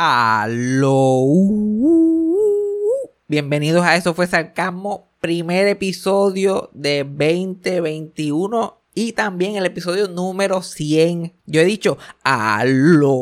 Aló. Bienvenidos a Eso fue Sarcasmo, primer episodio de 2021 y también el episodio número 100. Yo he dicho aló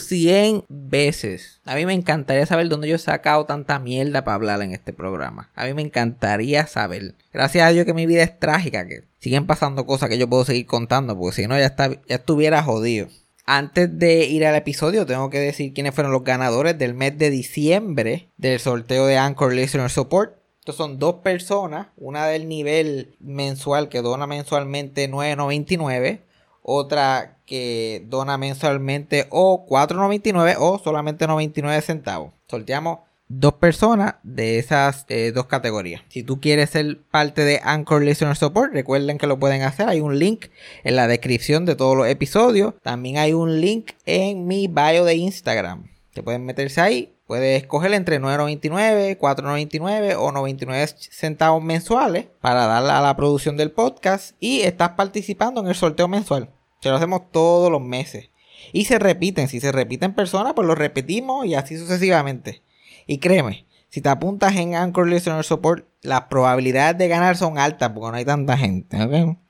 100 veces. A mí me encantaría saber dónde yo he sacado tanta mierda para hablar en este programa. A mí me encantaría saber. Gracias a Dios que mi vida es trágica, que siguen pasando cosas que yo puedo seguir contando, porque si no ya, está, ya estuviera jodido. Antes de ir al episodio, tengo que decir quiénes fueron los ganadores del mes de diciembre del sorteo de Anchor Listener Support. Estos son dos personas, una del nivel mensual que dona mensualmente 9.99, otra que dona mensualmente o 4.99 o solamente 99 centavos. Sorteamos dos personas de esas eh, dos categorías. Si tú quieres ser parte de Anchor Listener Support, recuerden que lo pueden hacer. Hay un link en la descripción de todos los episodios. También hay un link en mi bio de Instagram. Que pueden meterse ahí. Puedes escoger entre 9.99, 4.99 o 99 centavos mensuales para darle a la producción del podcast y estás participando en el sorteo mensual. Se lo hacemos todos los meses. Y se repiten. Si se repiten personas, pues lo repetimos y así sucesivamente. Y créeme, si te apuntas en Anchor Listener Support, las probabilidades de ganar son altas porque no hay tanta gente.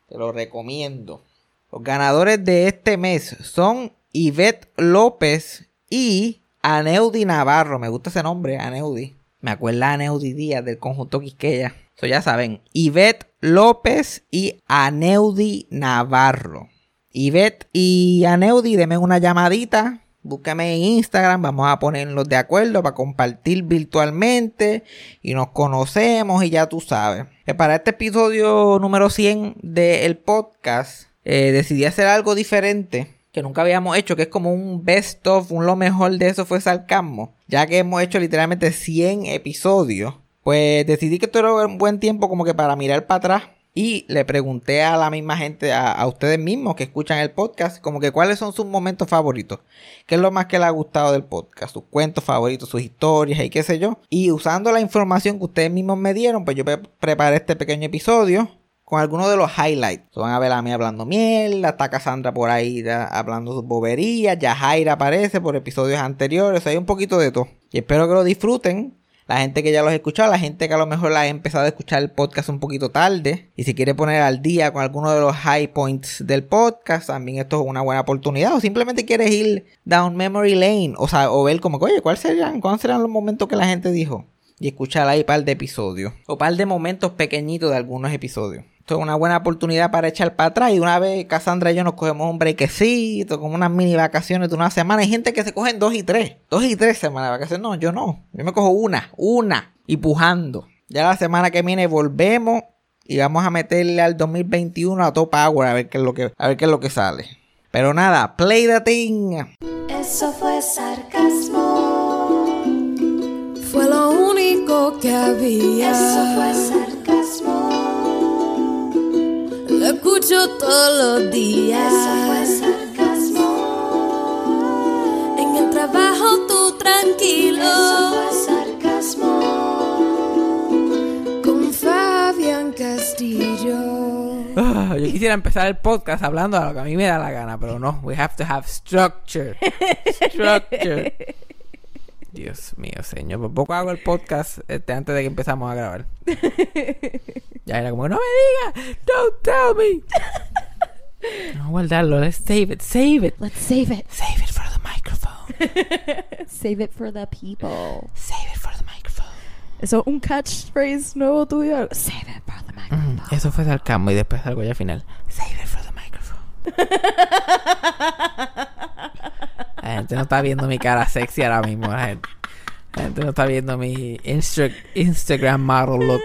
Te lo recomiendo. Los ganadores de este mes son Ivette López y Aneudi Navarro. Me gusta ese nombre, Aneudi. Me acuerda Aneudi Díaz del conjunto Quisqueya. Eso ya saben. Ivette López y Aneudi Navarro. Ivette y Aneudi, denme una llamadita Búscame en Instagram, vamos a ponernos de acuerdo para compartir virtualmente y nos conocemos y ya tú sabes. Eh, para este episodio número 100 del podcast eh, decidí hacer algo diferente que nunca habíamos hecho, que es como un best of, un lo mejor de eso fue Sarcasmo. Ya que hemos hecho literalmente 100 episodios, pues decidí que esto era un buen tiempo como que para mirar para atrás y le pregunté a la misma gente, a, ustedes mismos que escuchan el podcast, como que cuáles son sus momentos favoritos. ¿Qué es lo más que les ha gustado del podcast? Sus cuentos favoritos, sus historias y qué sé yo. Y usando la información que ustedes mismos me dieron, pues yo preparé este pequeño episodio con algunos de los highlights. van a ver a mí hablando mierda, está Cassandra por ahí hablando sus boberías, ya Jaira aparece por episodios anteriores, hay un poquito de todo. Y espero que lo disfruten la gente que ya los ha escuchado, la gente que a lo mejor la ha empezado a escuchar el podcast un poquito tarde y si quiere poner al día con alguno de los high points del podcast, también esto es una buena oportunidad. O simplemente quieres ir down memory lane, o sea, o ver como oye, ¿cuáles serían, ¿cuáles serán los momentos que la gente dijo? Y escuchar ahí par de episodios. O par de momentos pequeñitos de algunos episodios es una buena oportunidad para echar para atrás. Y una vez Cassandra y yo nos cogemos un brequecito, como unas mini vacaciones de una semana. Hay gente que se cogen dos y tres. Dos y tres semanas de vacaciones. No, yo no. Yo me cojo una, una. Y pujando. Ya la semana que viene volvemos y vamos a meterle al 2021 a top power a ver qué es lo que, a ver qué es lo que sale. Pero nada, play the thing. Eso fue sarcasmo. Fue lo único que había. Eso fue sarcasmo escucho todos los días. Eso fue sarcasmo. En el trabajo tú tranquilo. Eso fue sarcasmo. Con Fabián Castillo. Ah, yo quisiera empezar el podcast hablando de lo que a mí me da la gana, pero no. We have to have structure. Structure. Dios mío, señor. Por poco hago el podcast este, antes de que empezamos a grabar. ya era como, no me digas, don't tell me. No guardarlo, let's save it, save it. Let's save it. Save it for the microphone. save it for the people. Save it for the microphone. Eso un catchphrase nuevo tuyo. Save it for the microphone. Mm, eso fue sarcasmo y después algo ya final. Save it for the microphone. La gente no está viendo mi cara sexy ahora mismo. La gente, la gente no está viendo mi Instagram model look.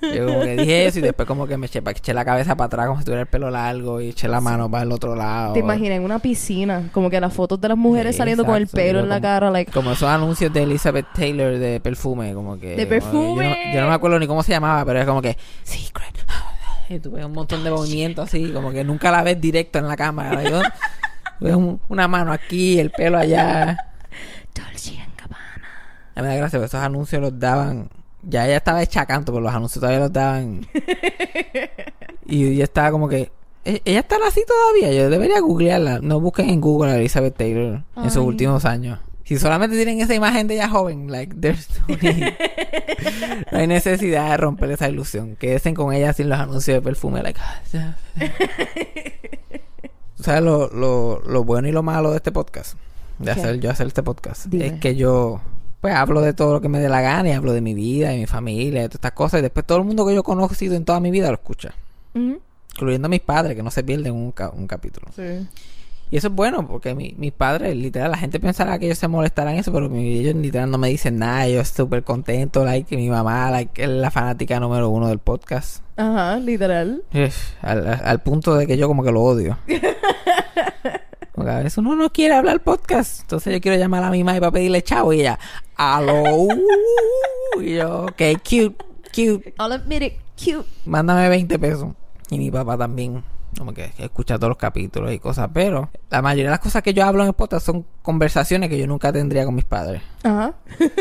Yo como que dije eso y después como que me eché, eché la cabeza para atrás como si tuviera el pelo largo y eché la mano para el otro lado. Te imaginé en una piscina, como que las fotos de las mujeres saliendo con el pelo en la cara, like... Como esos anuncios de Elizabeth Taylor de perfume, como que... De perfume. Yo no, me acuerdo ni cómo se llamaba, pero es como que... Secret. Y tuve un montón de movimientos así, como que nunca la ves directo en la cámara. Una mano aquí, el pelo allá. Dolce Gabbana. A mí me da gracia, esos anuncios los daban. Ya ella estaba hecha canto, pero los anuncios todavía los daban. y yo estaba como que. e- ella está así todavía. Yo debería googlearla. No busquen en Google a Elizabeth Taylor en sus Ay. últimos años. Si solamente tienen esa imagen de ella joven, like, there's no need. No hay necesidad de romper esa ilusión. Quédense con ella sin los anuncios de perfume, like, ah, ya. ¿Tú ¿Sabes lo, lo, lo bueno y lo malo de este podcast? De ¿Qué? hacer, yo hacer este podcast. Dime. Es que yo, pues, hablo de todo lo que me dé la gana y hablo de mi vida, de mi familia, de todas estas cosas. Y después todo el mundo que yo he conocido en toda mi vida lo escucha. Incluyendo mis padres, que no se pierden un, ca- un capítulo. Sí. Y eso es bueno, porque mi- mis padres, literal, la gente pensará que ellos se molestarán en eso, pero mi- ellos literal no me dicen nada. Yo súper contento, like, que mi mamá, like, es la fanática número uno del podcast. Ajá, literal. Al, al punto de que yo como que lo odio. Porque a veces uno no quiere hablar podcast. Entonces yo quiero llamar a mi mamá para pedirle chavo y ella, aló. Y yo, ok, cute, cute. I'll admit it, cute. Mándame 20 pesos. Y mi papá también. Como que escucha todos los capítulos y cosas. Pero la mayoría de las cosas que yo hablo en el podcast son conversaciones que yo nunca tendría con mis padres. Ajá.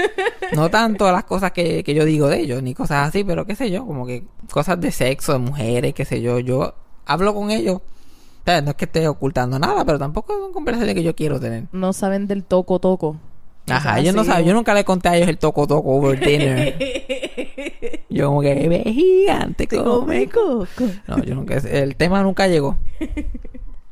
No tanto las cosas que, que yo digo de ellos, ni cosas así, pero qué sé yo, como que cosas de sexo, de mujeres, qué sé yo. Yo hablo con ellos. O sea, no es que esté ocultando nada, pero tampoco son conversaciones que yo quiero tener. No saben del toco toco. Ajá, ellos no o- Yo nunca le conté a ellos el toco toco over dinner. yo como que, ve gigante, come coco. No, yo nunca, el tema nunca llegó.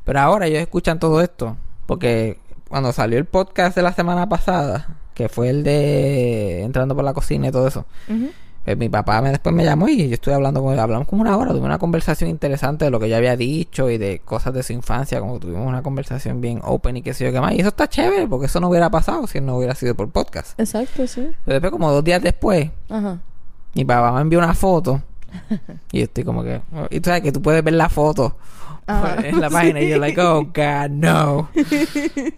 Pero ahora ellos escuchan todo esto. Porque cuando salió el podcast de la semana pasada, que fue el de entrando por la cocina y todo eso, Ujú. Pues mi papá me, después me llamó y yo estuve hablando con él. Hablamos como una hora, tuvimos una conversación interesante de lo que yo había dicho y de cosas de su infancia, como tuvimos una conversación bien open y qué sé yo qué más. Y eso está chévere, porque eso no hubiera pasado si no hubiera sido por podcast. Exacto, sí. Pero después, como dos días después, Ajá. mi papá me envió una foto. y yo estoy como que. Y tú sabes que tú puedes ver la foto. En la página. Y yo, like, oh, God, no.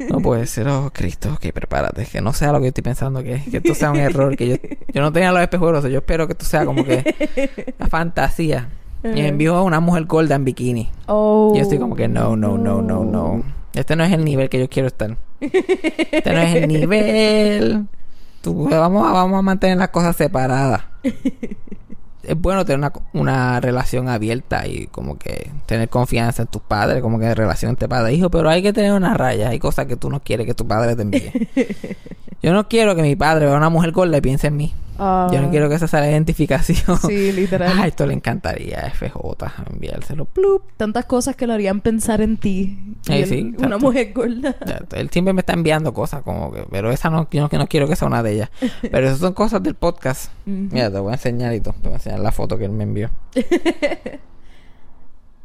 No puede ser, oh, Cristo, ok, prepárate. Que no sea lo que yo estoy pensando, que, que esto sea un error. Que yo, yo no tenía los espejuelos. Yo espero que esto sea como que la fantasía. Y me envió a una mujer gorda en bikini. Oh. Y yo estoy como que, no, no, no, no, no. Este no es el nivel que yo quiero estar. Este no es el nivel. Tú, vamos, a, vamos a mantener las cosas separadas. Es bueno tener una, una relación abierta y como que tener confianza en tus padres, como que relación entre padre e hijo, pero hay que tener una raya. Hay cosas que tú no quieres que tu padre te envíe. Yo no quiero que mi padre vea una mujer gorda y piense en mí. Ah. Yo no quiero que esa sea la identificación. Sí, literal. Ah, esto le encantaría a FJ enviárselo. Plup. Tantas cosas que lo harían pensar en ti. Y Ay, él, sí, Una mujer gorda. Él siempre me está enviando cosas como que, pero esa no, yo no, quiero que sea una de ellas. Pero esas son cosas del podcast. Mira, te voy a enseñar y todo. Te voy a enseñar la foto que él me envió.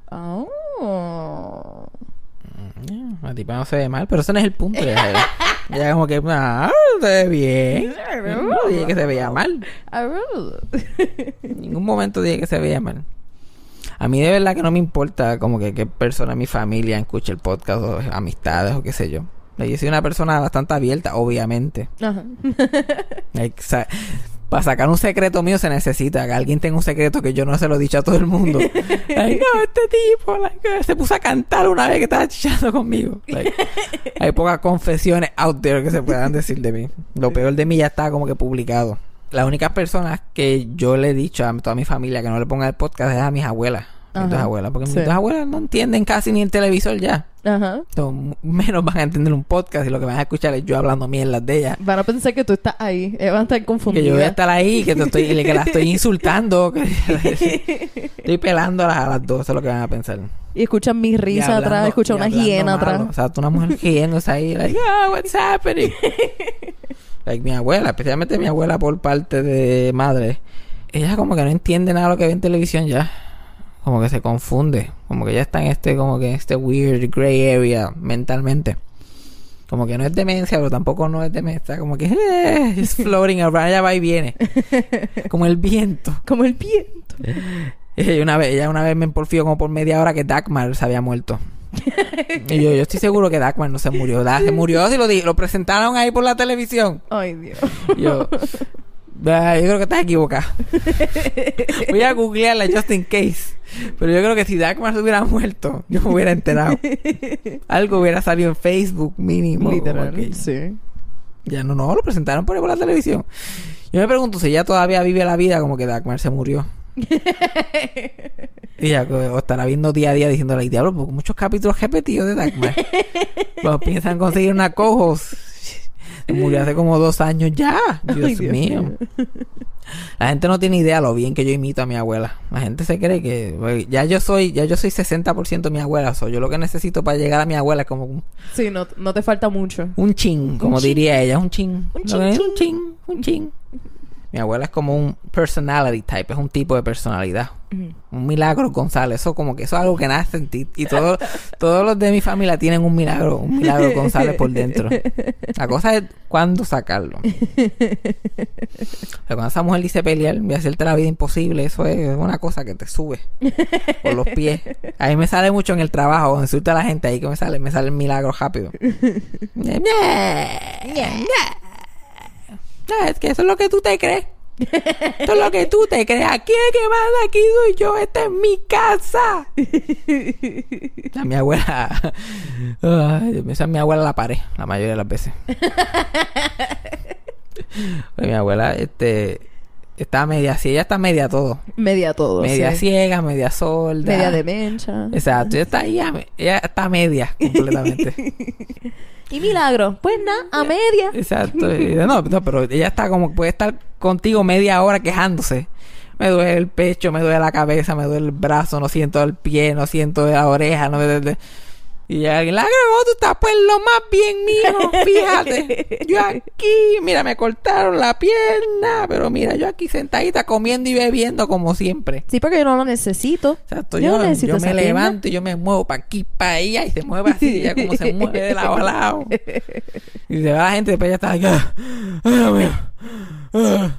Oh. Mm, La tipa no se ve mal, pero eso no es el punto. Ya, ya como que, ah, se ve bien. No dije que se veía mal. En ningún momento dije que se veía mal. A mí de verdad que no me importa como que qué persona de mi familia escuche el podcast o amistades o qué sé yo. Yo soy una persona bastante abierta, obviamente. Ajá. Sa- para sacar un secreto mío se necesita que alguien tenga un secreto que yo no se lo he dicho a todo el mundo. Like, no, este tipo like, se puso a cantar una vez que estaba chichando conmigo. Like, hay pocas confesiones out there que se puedan decir de mí. Lo peor de mí ya está como que publicado. Las únicas personas que yo le he dicho a toda mi familia que no le ponga el podcast es a mis abuelas. Mis dos abuelas. Porque Sí. mis dos abuelas no entienden casi ni el televisor ya. Ajá. Entonces, menos van a entender un podcast y lo que van a escuchar es yo hablando mierdas de ellas. Van a pensar que tú estás ahí. Ellas van a estar Que confundidas. yo voy a estar ahí, que, te estoy, que la estoy insultando, que estoy pelando a las, dos, eso es lo que van a pensar. Y escuchan mi Y risa hablando- atrás, escuchan una hiena malo. atrás. O sea, tú una mujer riéndose ahí, like, ah, what's happening? like, mi abuela, especialmente mi abuela por parte de madre, ella como que no entiende nada de lo que ve en televisión ya. Como que se confunde. Como que ya está en este, como que este weird gray area mentalmente. Como que no es demencia, pero tampoco no es demencia. Como que eh, it's floating around, ella va y viene. Como el viento. Como el viento. Y una vez, ella una vez me porfió como por media hora que Dagmar se había muerto. y yo, yo estoy seguro que Dagmar no se murió. Da- Se murió si lo, lo presentaron ahí por la televisión. Ay, Dios. Yo, "Ah, yo creo que estás equivocada. Voy a googlearla just in case. Pero yo creo que si Dagmar se hubiera muerto, yo me hubiera enterado. Algo hubiera salido en Facebook mínimo. Literal. Sí. ya no, no, lo presentaron por ahí por la televisión. Yo me pregunto si ella todavía vive la vida como que Dagmar se murió. y ya o estará viendo día a día diciéndole, "Ay, diablo, porque muchos capítulos repetidos de Dagmar. pues piensan conseguir una cojos. Murió hace como dos años ya. Dios, Ay, Dios mío. mío. La gente no tiene idea lo bien que yo imito a mi abuela. La gente se cree que pues, ya yo soy, ya yo soy 60% mi abuela. So, yo lo que necesito para llegar a mi abuela es como un, Sí, no, no te falta mucho. un chin, como diría ella, un chin. Un chin, un chin, un chin. Mi abuela es como un personality type, es un tipo de personalidad. Un milagro González, eso como que eso es algo que nace en ti. Y todo- todos los de mi familia tienen un milagro, un milagro González por dentro. La cosa es cuándo sacarlo. Pero cuando esa mujer dice pelear y hacerte la vida imposible, eso es una cosa que te sube por los pies. A mí me sale mucho en el trabajo, insulta a la gente ahí que me sale, me sale el milagro rápido. No, es que eso es lo que tú te crees. Esto es lo que tú te crees. Aquí es que manda, aquí soy yo. Esta es mi casa. A mi abuela. Ay, esa es mi abuela la pared, la mayoría de las veces. Pues mi abuela, este. Está media, si ella está media todo. Media todo. media sí. ciega, media sorda. Media demencha. Exacto, ella está ahí, a me- ella está media completamente. Y milagro. Pues nada, a media. Exacto. Y de- No, no, pero ella está como, puede estar contigo media hora quejándose. Me duele el pecho, me duele la cabeza, me duele el brazo, no siento el pie, no siento la oreja, no me duele. Y ya alguien, la grabó, tú estás pues lo más bien mío, fíjate. Yo aquí, mira, me cortaron la pierna, pero mira, yo aquí sentadita comiendo y bebiendo como siempre. Sí, porque yo no lo necesito. Exacto, Yo yo, no necesito yo esa me pierna. levanto y yo me muevo para aquí, para allá y se mueve así, ya como se mueve de lado a lado. Y se va la gente, después ya está aquí. "Ah, Ay, Dios mío. Ah.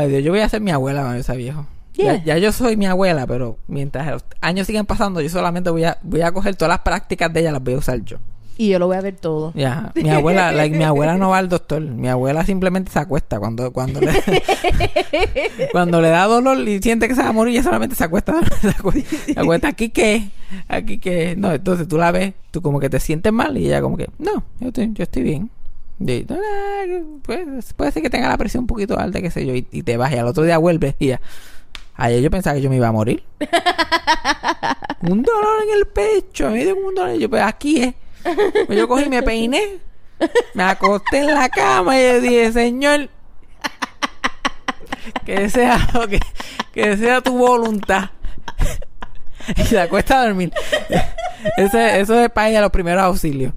Ay, Dios, yo voy a ser mi abuela sea viejo. Ya, Yeah. ya yo soy mi abuela, pero mientras los años siguen pasando, yo solamente voy a, voy a coger todas las prácticas de ella, las voy a usar yo. Y yo lo voy a ver todo. Ya, mi abuela, like, mi abuela no va al doctor, mi abuela simplemente se acuesta cuando cuando le, cuando le da dolor y siente que se va a morir, ella solamente se acuesta, se acuesta, se acuesta, aquí que, aquí que, no, entonces tú la ves, tú como que te sientes mal y ella como que, no, yo estoy, yo estoy bien. Y, "No, no, pues, puede ser que tenga la presión un poquito alta, qué sé yo, y, y te vas y al otro día vuelves y ya, ayer yo pensaba que yo me iba a morir. un dolor en el pecho, me dio un dolor, yo pues aquí es. Pues yo cogí y me peiné. Me acosté en la cama y le dije, Señor, que sea que, que sea tu voluntad. Y se acuesta a dormir. Ese, eso es para ella los primeros auxilios.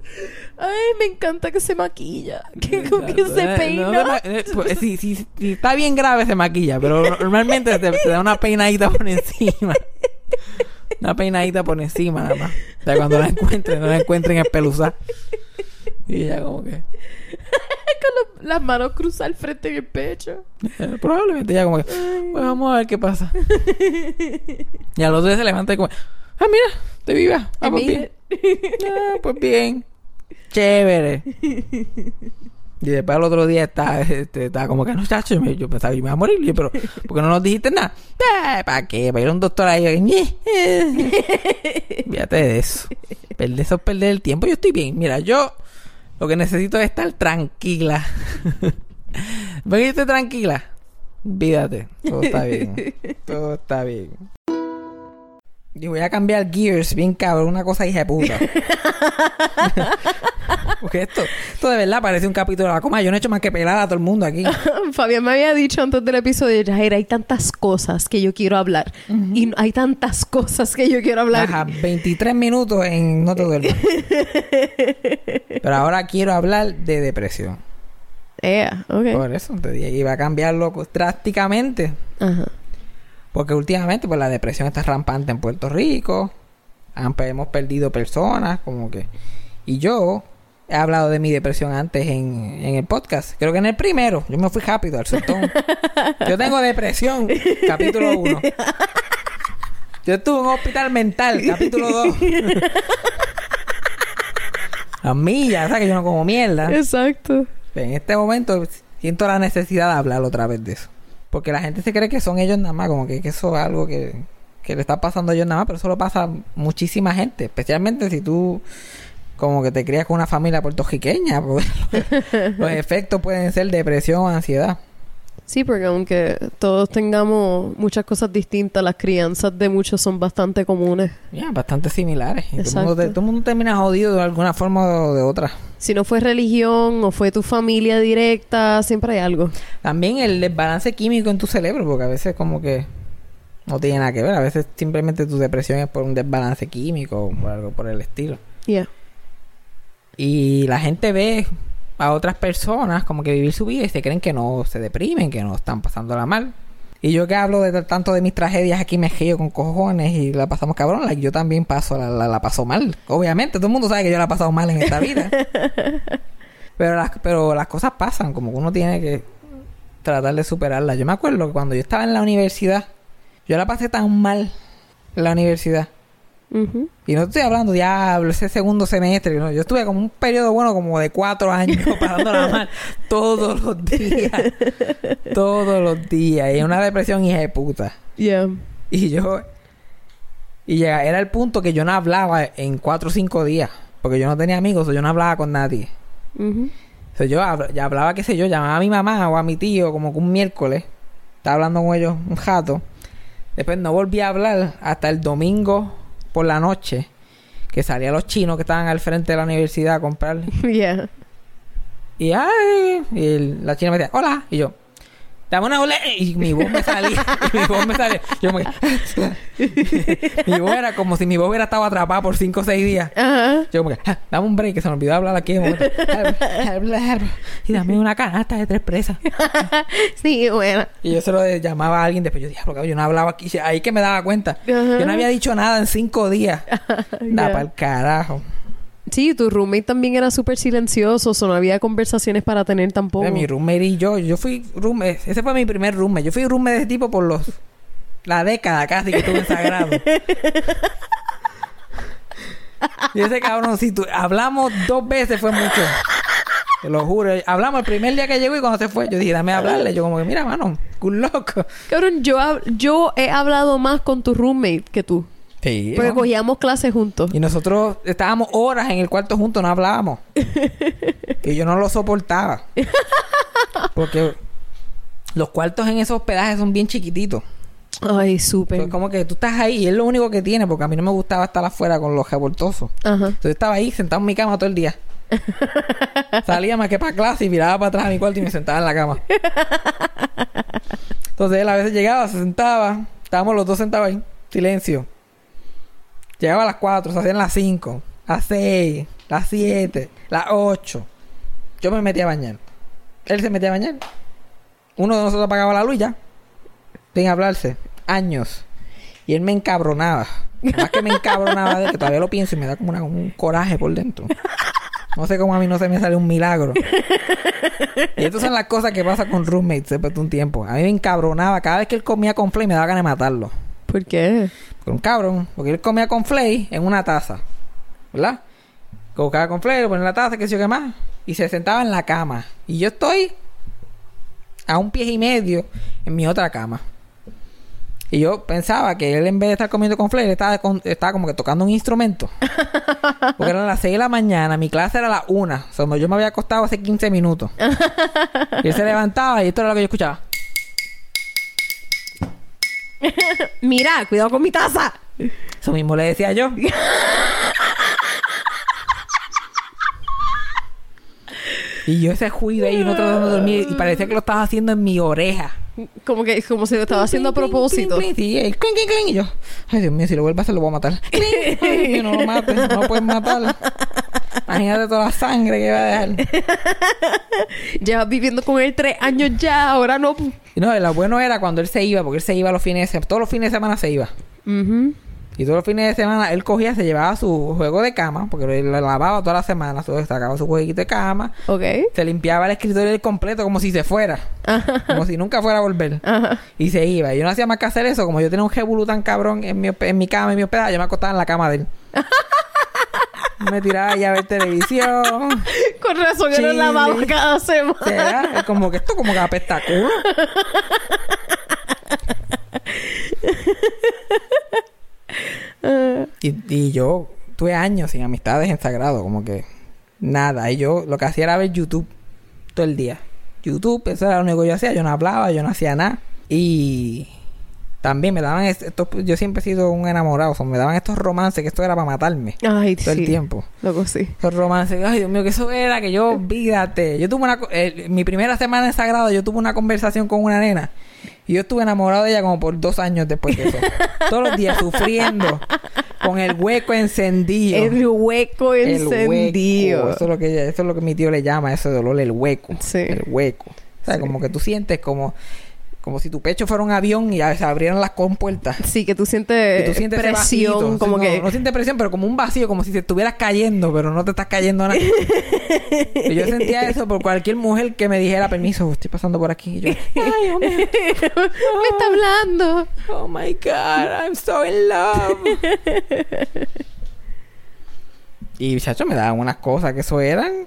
Ay, me encanta que se maquilla. Que, como que se Eh, no peina. pues, si, si- si está bien grave se maquilla, pero normalmente te, te da una peinadita por encima. Una peinadita por encima nada más. O sea, cuando la encuentren, no la encuentren espeluzada. Y ella como que... Con los- las manos cruzadas al frente en el pecho. eh, probablemente ella como que... Pues vamos a ver qué pasa. Y al otro día se levanta y como... Ah, mira, te viva. Ah, pues bien. Ah, pues bien. Chévere. Y después al otro día está, este, está como que no, chacho, yo pensaba que iba a morir. Pero, ¿por qué no nos dijiste nada? "Ah, ¿Para qué? Para ir a un doctor ahí. Fíjate de eso. Perder eso es perder el tiempo. Yo estoy bien. Mira, yo lo que necesito es estar tranquila. ¿Ven estoy tranquila? Olvídate. Todo está bien. Todo está bien. Y voy a cambiar gears, bien cabrón, una cosa hija de puta. Porque esto, esto de verdad parece un capítulo de la coma. Yo no he hecho más que pelar a todo el mundo aquí. Fabián me había dicho antes del episodio, Jair, hay tantas cosas que yo quiero hablar. Y hay tantas cosas que yo quiero hablar. Ajá, 23 minutos en No te duermas. Pero ahora quiero hablar de depresión. Yeah, ok. Por eso te dije, iba a cambiarlo drásticamente. Ajá. Porque últimamente pues la depresión está rampante en Puerto Rico. Hemos perdido personas, como que... Y yo he hablado de mi depresión antes en, en el podcast. Creo que en el primero. Yo me fui rápido al soltón. yo tengo depresión, capítulo 1. Yo estuve en un hospital mental, capítulo 2. Las millas, sea que yo no como mierda. Exacto. En este momento siento la necesidad de hablar otra vez de eso. Porque la gente se cree que son ellos nada más, como que, que eso es algo que, que le está pasando a ellos nada más, pero eso lo pasa a muchísima gente. Especialmente si tú como que te crías con una familia puertorriqueña, pues, los efectos pueden ser depresión o ansiedad. Sí, porque aunque todos tengamos muchas cosas distintas, las crianzas de muchos son bastante comunes. Ya, bastante similares. Y todo, el mundo, Exacto. te- todo el mundo termina jodido de alguna forma o de otra. Si no fue religión o fue tu familia directa, siempre hay algo. También el desbalance químico en tu cerebro, porque a veces como que no tiene nada que ver. A veces simplemente tu depresión es por un desbalance químico o por algo por el estilo. Yeah. Y la gente ve a otras personas como que vivir su vida y se creen que no se deprimen, que no están pasándola mal. Y yo que hablo de tanto de mis tragedias aquí me río con cojones y la pasamos cabrón, like, yo también paso, la, la, la paso mal. Obviamente, todo el mundo sabe que yo la he pasado mal en esta vida. pero, las, pero las cosas pasan, como que uno tiene que tratar de superarlas. Yo me acuerdo que cuando yo estaba en la universidad, yo la pasé tan mal en la universidad. Y no estoy hablando, diablo, ese segundo semestre. ¿no? Yo estuve como un periodo bueno, como de cuatro años, pasándola mal todos los días. todos los días. Y una depresión hija de puta. Yeah. Y yo. Y llega, era el punto que yo no hablaba en cuatro o cinco días. Porque yo no tenía amigos, o yo no hablaba con nadie. O sea, yo ya hablaba, qué sé yo, llamaba a mi mamá o a mi tío como que un miércoles. Estaba hablando con ellos un jato. Después no volví a hablar hasta el domingo por la noche. Que salía los chinos que estaban al frente de la universidad a comprar. Yeah. Y ay, y el- la china me decía, hola. Y yo, dame una ole. Y mi voz me salía. y mi voz me salía. Yo que, mi voz era como si mi voz hubiera estado atrapada por cinco o seis días. Ajá. Yo como que, "Ah, dame un break que se me olvidó hablar aquí. y dame una canasta de tres presas. Sí, bueno. Y yo se lo llamaba a alguien después. Yo dije, "Diablo, cabrón, yo no hablaba aquí. Ahí que me daba cuenta. Yo no había dicho nada en cinco días. Da para el carajo. Sí, tu roommate también era súper silencioso, no había conversaciones para tener tampoco. Mi roommate y yo, yo fui roommate, ese fue mi primer roommate. Yo fui roommate de ese tipo por los la década casi que estuve en Sagrado. y ese cabrón, si tú, hablamos dos veces fue mucho. Te lo juro. Hablamos el primer día que llegó y cuando se fue, yo dije, dame a hablarle. Yo como que, mira, mano, un loco. Cabrón, yo, yo he hablado más con tu roommate que tú. Sí. Porque ¿no? cogíamos clases juntos. Y nosotros estábamos horas en el cuarto juntos, no hablábamos. y yo no lo soportaba. Porque los cuartos en esos hospedajes son bien chiquititos. Ay, súper. Como que tú estás ahí y es lo único que tiene, porque a mí no me gustaba estar afuera con los revoltosos. Ajá. Entonces estaba ahí sentado en mi cama todo el día. Salía más que para clase y miraba para atrás a mi cuarto y me sentaba en la cama. Entonces él a veces llegaba, se sentaba, estábamos los dos sentados ahí, silencio. Llegaba a las 4, se hacían las 5, las 6, las 7, las 8. Yo me metía a bañar. Él se metía a bañar. Uno de nosotros apagaba la luz ya. Sin hablarse. Años. Y él me encabronaba. Más que me encabronaba de que todavía lo pienso y me da como un coraje por dentro. No sé cómo a mí no se me sale un milagro. Y estas son las cosas que pasan con roommates después de un tiempo. A mí me encabronaba. Cada vez que él comía con flay me daba ganas de matarlo. ¿Por qué? Con un cabrón. Porque él comía con flay en una taza. ¿Verdad? Colocaba con flay, lo ponía en la taza, qué sé yo qué más. Y se sentaba en la cama. Y yo estoy a un pie y medio en mi otra cama. Y yo pensaba que él en vez de estar comiendo con flay, él estaba, con- estaba como que tocando un instrumento. Porque eran las 6 de la mañana, mi clase era a las 1. O sea, yo me había acostado hace 15 minutos. y él se levantaba y esto era lo que yo escuchaba. Mira, cuidado con mi taza. Eso mismo le decía yo. y yo ese ruido ahí, no tratando de dormir, y parecía que lo estaba haciendo en mi oreja. Como que como si lo estaba haciendo a propósito. Sí, clink. Y yo, ay Dios mío, si lo vuelve a hacer, lo voy a matar. Ay, que no lo mates, no lo puedes matar. Imagínate toda la sangre que va a dejar. Llevas viviendo con él tres años ya, ahora no. No, lo bueno era cuando él se iba, porque él se iba los fines de semana, todos los fines de semana se iba. Ujú. Y todos los fines de semana él cogía, se llevaba su juego de cama, porque él lo lavaba toda la semana, so, sacaba su jueguito de cama, Ok. se limpiaba el escritorio del completo como si se fuera, como si nunca fuera a volver. Ajá. Y se iba. Y yo no hacía más que hacer eso, como yo tenía un jebulú tan cabrón en mi, en mi cama, en mi hospedaje, yo me acostaba en la cama de él. me tiraba ahí a ver televisión. Con razón, yo lo lavaba cada semana. ¿Será? Es como que esto como que apesta culo. y, y yo tuve años sin amistades en Sagrado, como que nada. Y yo lo que hacía era ver YouTube todo el día. YouTube, eso era lo único que yo hacía. Yo no hablaba, yo no hacía nada. Y también me daban est- estos, yo siempre he sido un enamorado, o sea, me daban estos romances que esto era para matarme Ay, todo sí. el tiempo. Loco, sí. Romances, ay Dios mío, que eso era que yo, olvídate. Yo tuve una, eh, mi primera semana en Sagrado, yo tuve una conversación con una nena y yo estuve enamorado de ella como por dos años después de eso. Todos los días sufriendo, con el hueco encendido. El hueco El encendido. hueco. Eso es lo que eso es lo que mi tío le llama ese dolor, el hueco. Sí. El hueco. O sea, Sí. como que tú sientes como, como si tu pecho fuera un avión y se abrieran las compuertas. Sí, que tú sientes, tú presión, vacío. como no, que... No sientes presión, pero como un vacío, como si te estuvieras cayendo, pero no te estás cayendo nada. y yo sentía eso por cualquier mujer que me dijera permiso, estoy pasando por aquí. Y yo, ay, oh, Me está hablando. oh my God, I'm so in love. y chacho, me daban unas cosas que eso eran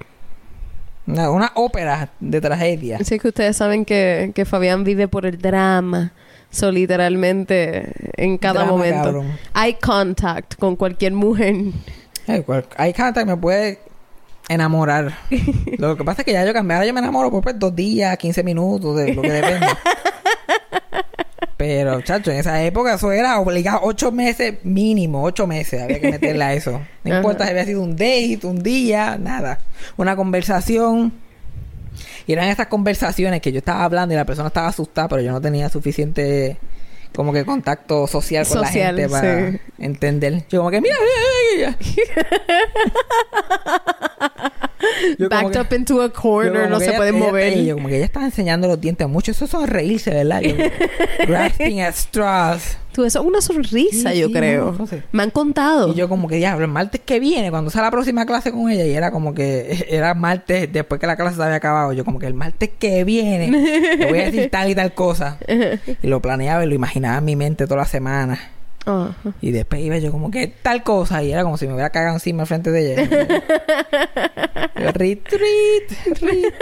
una, una ópera de tragedia. Sí, que ustedes saben que, que Fabián vive por el drama. So, literalmente, en cada Drama, momento. cabrón. Eye contact con cualquier mujer. Ay, cual- Hay gente me puede enamorar. lo que pasa es que ya yo cambié. Ahora yo me enamoro por pues, dos días, 15 minutos, de lo que depende. Pero, chacho, en esa época eso era obligado. Ocho meses mínimo, ocho meses había que meterle a eso. No importa si había sido un date, un día, nada. Una conversación. Y eran estas conversaciones que yo estaba hablando y la persona estaba asustada, pero yo no tenía suficiente como que contacto social con Social, la gente para sí. entender. Yo como que, mira, mira, mira. Yo Backed que- up into a corner, no se ella- puede ella- mover. ella- yo como que ella estaba enseñando los dientes mucho. Eso son reírse, ¿verdad? Yo, grasping at straws. Tú, eso es una sonrisa, Sí, yo sí, creo. no sé. Me han contado. Y yo como que, diablo, el martes que viene, cuando sea la próxima clase con ella, y era como que, era martes, después que la clase se había acabado, yo como que el martes que viene, le voy a decir tal y tal cosa. Y lo planeaba y lo imaginaba en mi mente toda la semana. Y después iba yo como que tal cosa, y era como si me hubiera cagado encima al frente de ella. Yo, retreat, retreat.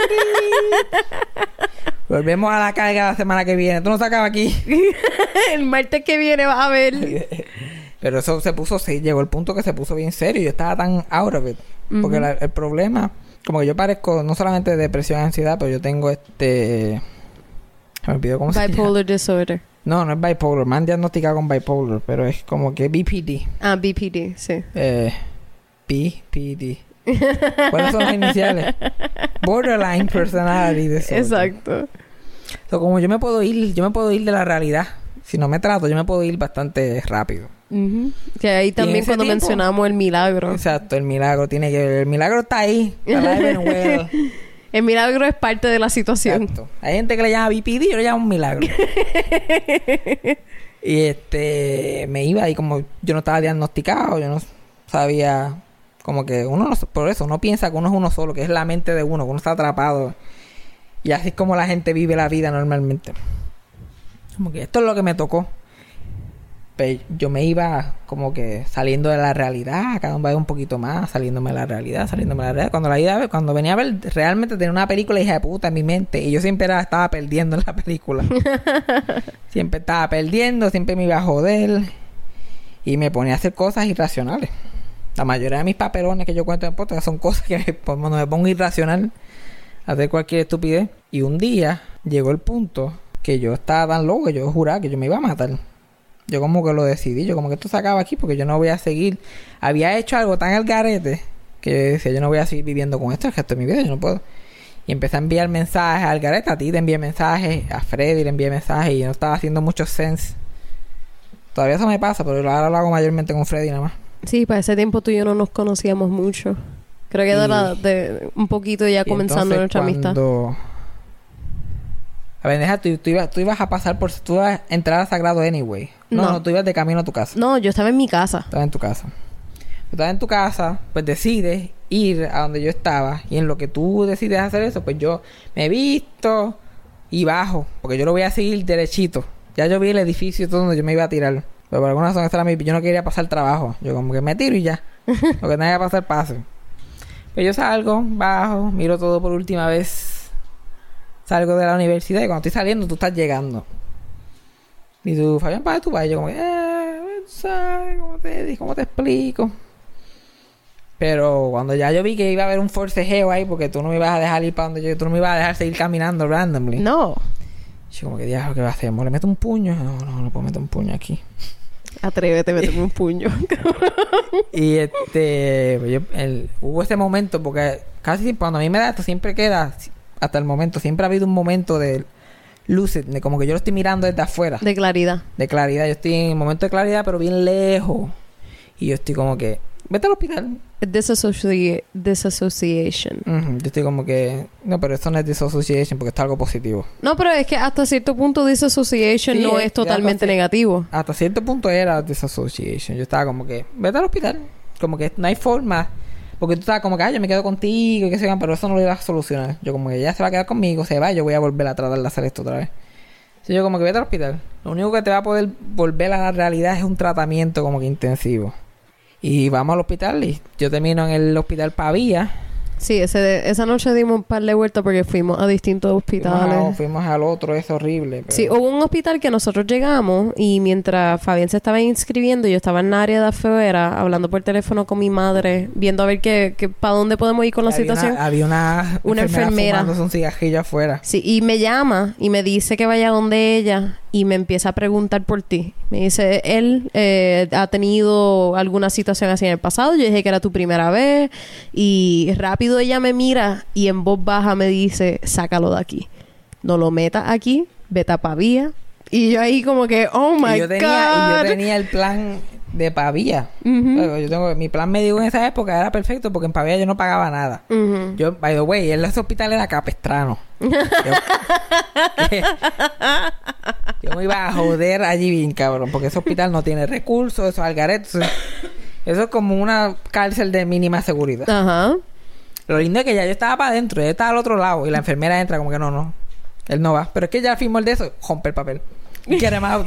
Volvemos a la carga la semana que viene. Tú no sacabas aquí. el martes que viene vas a ver. Pero eso se puso, sí, llegó el punto que se puso bien serio. Yo estaba tan out of it. Porque la- el problema, como que yo parezco no solamente de depresión y ansiedad, pero yo tengo este. Me olvidó cómo se llama. Bipolar disorder. No, no es bipolar. Me han diagnosticado con bipolar, pero es como que BPD. Ah, BPD, sí. Eh, BPD. ¿Cuáles son las iniciales? Borderline personality disorder. Exacto. So, como yo me puedo ir, yo me puedo ir de la realidad. Si no me trato, yo me puedo ir bastante rápido. Ujú. Que ahí también cuando tiempo- mencionamos el milagro. Exacto, el milagro tiene que ver. El milagro está ahí. Well. El milagro es parte de la situación. Exacto. Hay gente que le llama BPD, yo le llamo un milagro. y este, me iba y como yo no estaba diagnosticado, yo no sabía, como que uno no, por eso uno piensa que uno es uno solo, que es la mente de uno, que uno está atrapado. Y así es como la gente vive la vida normalmente. Como que esto es lo que me tocó. Pero yo me iba como que saliendo de la realidad, cada vez un poquito más, saliéndome de la realidad, saliéndome de la realidad. Cuando la iba cuando venía a ver, realmente tenía una película hija de puta en mi mente. Y yo siempre estaba perdiendo en la película. siempre estaba perdiendo, siempre me iba a joder. Y me ponía a hacer cosas irracionales. La mayoría de mis papelones que yo cuento en podcast son cosas que me- cuando me pongo irracional a hacer cualquier estupidez. Y un día llegó el punto que yo estaba tan loco que yo juraba que yo me iba a matar. Yo como que lo decidí, yo como que esto se acaba aquí porque yo no voy a seguir. Había hecho algo tan al garete que yo decía, yo no voy a seguir viviendo con esto el resto de mi vida, yo no puedo. Y empecé a enviar mensajes al garete, a ti te envié mensajes, a Freddy le envié mensajes y no estaba haciendo mucho sense. Todavía eso me pasa, pero ahora lo hago mayormente con Freddy nada más. Sí, para ese tiempo tú y yo no nos conocíamos mucho. Creo que de, Y- la- de un poquito ya comenzando entonces, nuestra amistad. A ver, deja, tú, tú, ibas, tú ibas a pasar por... Tú ibas a entrar a Sagrado anyway. No, No. no, tú ibas de camino a tu casa. No, yo estaba en mi casa. Estabas en tu casa. Estabas en tu casa, pues decides ir a donde yo estaba. Y en lo que tú decides hacer eso, pues yo me he visto y bajo. Porque yo lo voy a seguir derechito. Ya yo vi el edificio todo donde yo me iba a tirar. Pero por alguna razón extraña, yo no quería pasar trabajo. Yo como que me tiro y ya. lo que tenga que pasar, pase. Pero yo salgo, bajo, miro todo por última vez. Salgo de la universidad y cuando estoy saliendo, tú estás llegando. Y tú, Fabián, ¿para tú vas? Y yo como que, eh, ¿sabes? ¿Cómo te, di- ¿Cómo te explico? Pero cuando ya yo vi que iba a haber un forcejeo ahí, porque tú no me ibas a dejar ir para donde yo, tú no me ibas a dejar seguir caminando randomly. No. Yo como que diablo, ¿qué va a hacer? ¿Le meto un puño? No, no, no puedo meter un puño aquí. Atrévete, méteme un puño. Y este, yo- el- hubo ese momento, porque casi cuando a mí me da esto, siempre queda, hasta el momento, siempre ha habido un momento de lucid, de como que yo lo estoy mirando desde afuera, de, de claridad. claridad. Yo estoy en un momento de claridad, pero bien lejos. Y yo estoy como que, vete al hospital. Disassoci- Disassociation. Ujú, Yo estoy como que, no, pero esto no es disassociation porque está algo positivo. No, pero es que hasta cierto punto disassociation Sí, no es- es totalmente sé. negativo. Hasta cierto punto era disassociation. Yo estaba como que, vete al hospital. Como que no hay forma. Porque tú estabas como que, ah, yo me quedo contigo y qué sé yo, pero eso no lo iba a solucionar. Yo como que ya se va a quedar conmigo, se va, yo voy a volver a tratar de hacer esto otra vez. Entonces yo como que vete al hospital. Lo único que te va a poder volver a la realidad es un tratamiento como que intensivo. Y vamos al hospital y yo termino en el hospital Pavía. Sí, ese, esa noche dimos un par de vueltas porque fuimos a distintos Fuimos, a- hospitales. fuimos al otro, es horrible. pero- Sí, hubo un hospital que nosotros llegamos y mientras Fabián se estaba inscribiendo, yo estaba en la área de afuera hablando por teléfono con mi madre, viendo a ver qué, qué, para dónde podemos ir con la había situación. Una, había una, Una enfermera. fumándose un afuera. Sí, y me llama y me dice que vaya donde ella y me empieza a preguntar por ti. Me dice, él eh, ha tenido alguna situación así en el pasado. Yo dije que era tu primera vez y rápido ella me mira y en voz baja me dice, sácalo de aquí. No lo metas aquí, vete a Pavía. Y yo ahí como que, oh my y yo tenía, y yo God. tenía el plan de Pavía. Yo tengo, mi plan médico en esa época era perfecto porque en Pavía yo no pagaba nada. Yo, by the way, en ese hospital era capestrano. Yo, yo me iba a joder allí bien, cabrón, porque ese hospital no tiene recursos, eso es algareto. Eso, es como una cárcel de mínima seguridad. Ajá. Lo lindo es que ya yo estaba para adentro, ella estaba al otro lado y la enfermera entra como que no, no, él no va. Pero es que ya firmó el de eso, rompe el papel. Get him out.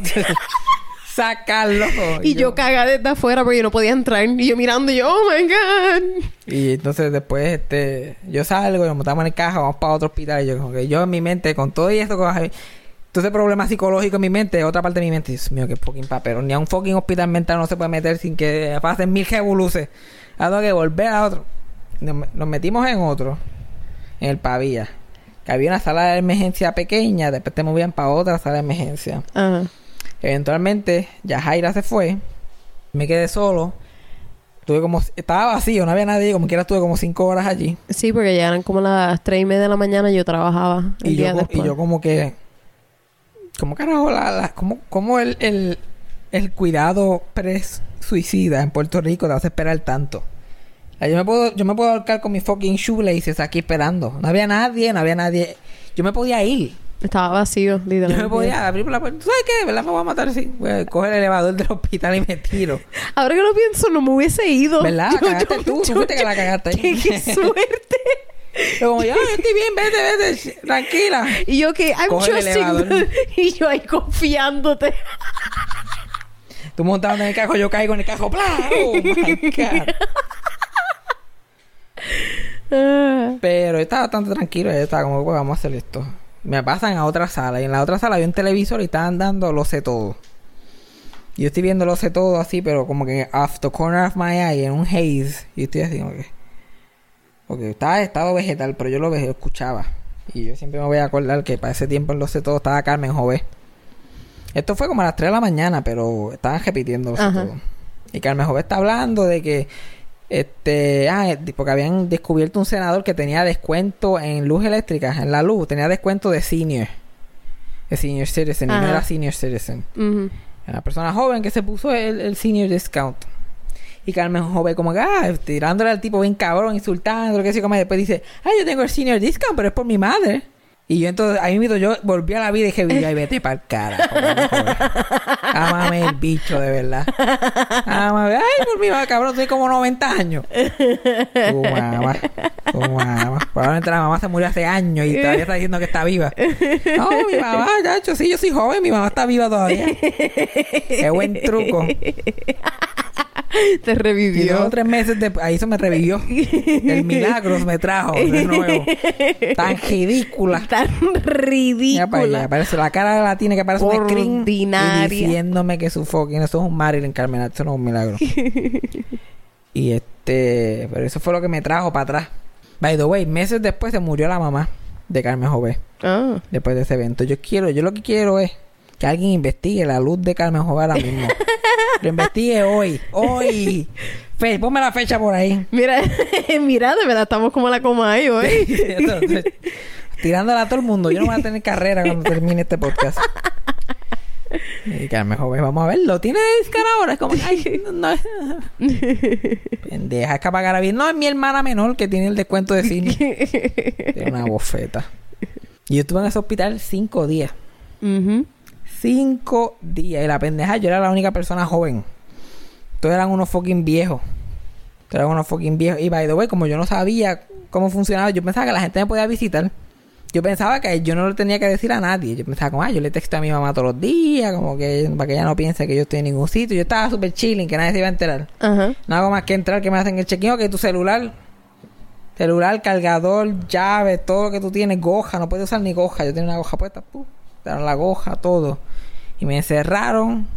Sácalo. Y yo cagada desde afuera porque yo no podía entrar. Y yo mirando y yo, oh my God. Y entonces después este yo salgo y nos montamos en el caja, vamos para otro hospital. Y yo como que yo en mi mente, con todo y esto, con todo ese problema psicológico en mi mente, otra parte de mi mente, Dios mío, qué fucking papel. Ni a un fucking hospital mental no se puede meter sin que pasen mil revoluces. Tengo que volver a otro. Nos, nos metimos en otro, en el Pavía. Que había una sala de emergencia pequeña, después te movían para otra sala de emergencia. Ajá. Eventualmente, ya Jaira se fue. Me quedé solo. Tuve como... Estaba vacío, no había nadie. Como quiera estuve como cinco horas allí. Sí, porque ya eran como las tres y media de la mañana y yo trabajaba el Y yo, día co- después. y yo como que... ¿Cómo carajo la... la cómo, cómo el, el, el cuidado pre-suicida en Puerto Rico te hace esperar tanto? Yo me puedo... Yo me puedo ahorcar con mi fucking shoelaces aquí esperando. No había nadie, no había nadie... Yo me podía ir. Estaba vacío, Yo literalmente. me podía abrir la puerta. ¿Tú sabes qué? ¿Verdad? Me voy a matar así. Voy a coger el elevador del hospital y me tiro. Ahora que lo pienso, no me hubiese ido. ¿Verdad? Cagaste tú, tú fuiste que la cagaste. Qué, qué suerte. Yo como, yo, yo estoy bien, vete, vete, tranquila. y yo que, I'm Coge trusting. y yo ahí confiándote. Tú montando en el cajo, yo caigo en el cajo. ¡Oh, my God! Ah. Pero yo estaba bastante tranquilo. Yo estaba como, pues vamos a hacer esto. Me pasan a otra sala. Y en la otra sala había un televisor y estaban dando Lo sé todo. Yo estoy viendo Lo sé todo así, pero como que off the corner of my eye, en un haze. Y estoy así que... Porque estaba en estado vegetal, pero yo lo ve- escuchaba. Y yo siempre me voy a acordar que para ese tiempo en Lo sé todo estaba Carmen Jové. Esto fue como a las 3 de la mañana, pero estaban repitiendo Lo sé todo. Y Carmen Jové está hablando de que este, ah, eh, porque habían descubierto un senador que tenía descuento en luz eléctrica, en la luz, tenía descuento de senior. De senior citizen, y no Ajá. era senior citizen. Ujú. Era una persona joven que se puso el, el senior discount. Y Carmen Joven como que, ah, tirándole al tipo bien cabrón, insultando, que sé como después dice, ah, yo tengo el senior discount, pero es por mi madre. Y yo entonces, ahí mismo yo volví a la vida y dije, ay, vete pa'l cara. Ámame el bicho, de verdad. Ámame, ay, por mi madre, cabrón, soy como 90 años. Tu mamá, tu mamá. Probablemente la mamá se murió hace años y todavía está diciendo que está viva. No, mi mamá, ya, yo sí, yo soy joven, mi mamá está viva todavía. Qué buen truco. Te Y revivió. tres meses después, ahí eso me revivió. El milagro me trajo de nuevo. Tan ridícula. Tan Ya para allá, ridícula. parece la cara de la tiene que parece un screen. Y diciéndome que su fucking, eso es un Marilyn Carmen, eso no es un milagro. y este, Este, pero eso fue lo que me trajo para atrás. By the way, meses después se murió la mamá de Carmen Jové. Ah. Después de ese evento. Yo quiero, yo lo que quiero es que alguien investigue la luz de Carmen Jové ahora mismo. lo investigue hoy. Hoy. Fe, ponme la fecha por ahí. Mira, mira, de verdad estamos como la coma ahí, hoy. Tirándola a todo el mundo. Yo no voy a tener carrera cuando termine este podcast. Y Carmen Jové, vamos a verlo. ¿Tiene Discar ahora? Es como, ay, no, no. Pendeja, es que bien. No, es mi hermana menor que tiene el descuento de cine. Tiene una bofeta. Y yo estuve en ese hospital cinco días. Ujú. Cinco días. Y la pendeja, yo era la única persona joven. Todos eran unos fucking viejos. Todos eran unos fucking viejos. Y by the way, como yo no sabía cómo funcionaba, yo pensaba que la gente me podía visitar. Yo pensaba que yo no lo tenía que decir a nadie. Yo pensaba como, ah, yo le texto a mi mamá todos los días, como que para que ella no piense que yo estoy en ningún sitio. Yo estaba súper chilling, que nadie se iba a enterar. Ajá. No hago más que entrar, que me hacen el check-in, que tu celular, celular, cargador, llave, todo lo que tú tienes, goja, no puedes usar ni goja. Yo tenía una goja puesta, ¡pum! Te la goja, todo. Y me encerraron.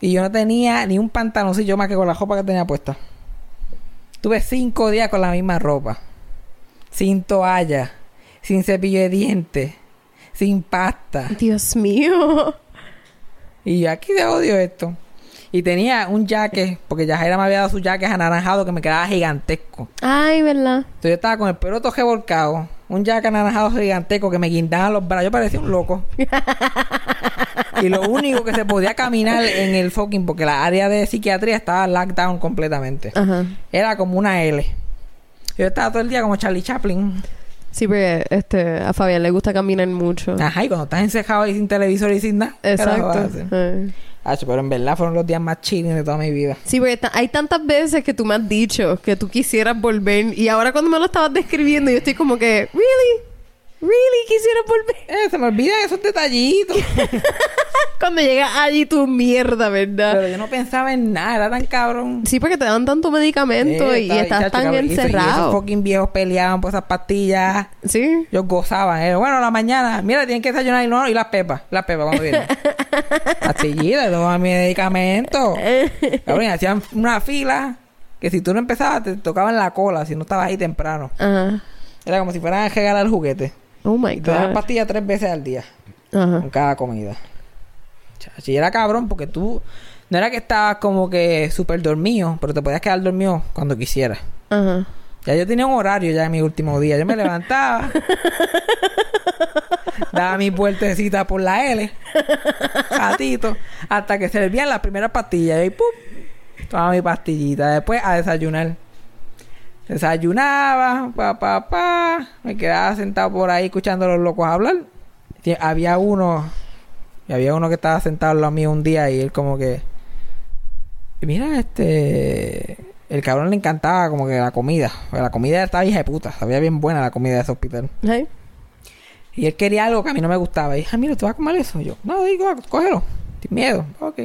Y yo no tenía ni un pantaloncillo más que con la ropa que tenía puesta. Tuve cinco días con la misma ropa. Sin toalla. Sin cepillo de dientes. Sin pasta. Dios mío. Y yo aquí de odio esto. Y tenía un jaque, porque Yajaira me había dado su jaque anaranjado que me quedaba gigantesco. Ay, ¿verdad? Entonces yo estaba con el pelo todo revolcado, un jaque anaranjado gigantesco que me guindaba los brazos. Yo parecía un loco. y lo único que se podía caminar en el fucking, porque la área de psiquiatría estaba lockdown completamente. Ajá. Era como una L. Yo estaba todo el día como Charlie Chaplin. Sí, porque este, a Fabián le gusta caminar mucho. Ajá, y cuando estás encejado y sin televisor y sin nada. ¿qué carajo vas a Exacto. Hacho, pero en verdad fueron los días más chilling de toda mi vida. Sí, porque hay tantas veces que tú me has dicho que tú quisieras volver y ahora cuando me lo estabas describiendo yo estoy como que, ¿really? ¿Really quisieras volver? Eh, se me olvidan esos detallitos. Cuando llegas allí tu mierda, ¿verdad? Pero yo no pensaba en nada, era tan cabrón. Sí, porque te dan tanto medicamento Eh, y, estás chacho, tan cabrón, y eso- Y esos encerrado. fucking viejos peleaban por esas pastillas. Sí. Ellos gozaban. eh. Bueno, a la mañana, mira, tienen que desayunar y no, y las pepas. Las pepas cuando vienen. Pastillitas, todos mis medicamentos. Cabrón, hacían una fila que si tú no empezabas, te tocaban la cola si no estabas ahí temprano. Ajá. Era como si fueran a regalar juguete. Oh my Y te daban God. pastillas tres veces al día. Ajá. con cada comida. Chacho, y era cabrón porque tú no era que estabas como que súper dormido, pero te podías quedar dormido cuando quisieras. Ajá. Ya yo tenía un horario ya en mi último día. Yo me levantaba, daba mi vueltecita por la L, ratito, hasta que servían las primeras pastillas. Y ¡pum! Tomaba mi pastillita. Después a desayunar. Desayunaba, pa, pa, pa. Me quedaba sentado por ahí escuchando a los locos hablar. Había uno, y había uno que estaba sentado al lado mío un día y él como que... Mira, este... El cabrón le encantaba como que la comida. La comida estaba hija de puta. Sabía bien buena la comida de ese hospital. Ay. Y él quería algo que a mí no me gustaba. Y dije, ah, mira, ¿tú vas a comer eso? Y yo, no, digo, cógelo. Sin miedo. Ok.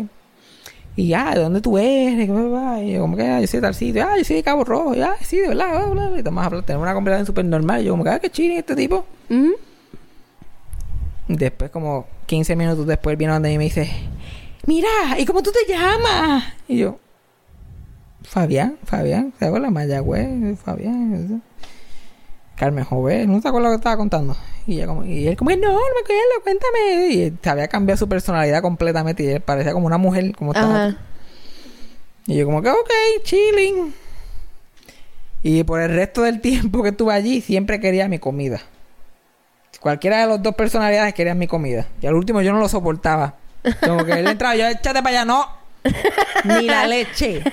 Y ya, ¿de dónde tú eres? Y yo, como que, ah, yo soy de tal sitio. Ah, yo soy de Cabo Rojo. Y, ah, sí, de verdad. Bla, bla, bla. Y estamos hablando, tenemos una conversación súper normal. Y yo, como que, ah, qué chile este tipo. Ujú. Después, como 15 minutos después, viene donde mí y me dice, mira, ¿y cómo tú te llamas? Y yo, Fabián, Fabián, ¿te acuerdas? Mayagüez, Fabián. Carmen Jové, ¿no te acuerdas lo que estaba contando? Y, ella como, y él como, no, no me acuerdo, cuéntame. Y se había cambiado su personalidad completamente y él parecía como una mujer, como estaba. Y yo como que, ok, chilling. Y por el resto del tiempo que estuve allí, siempre quería mi comida. Cualquiera de las dos personalidades quería mi comida. Y al último yo no lo soportaba. Como que él entraba, yo, échate para allá, no. Ni la leche.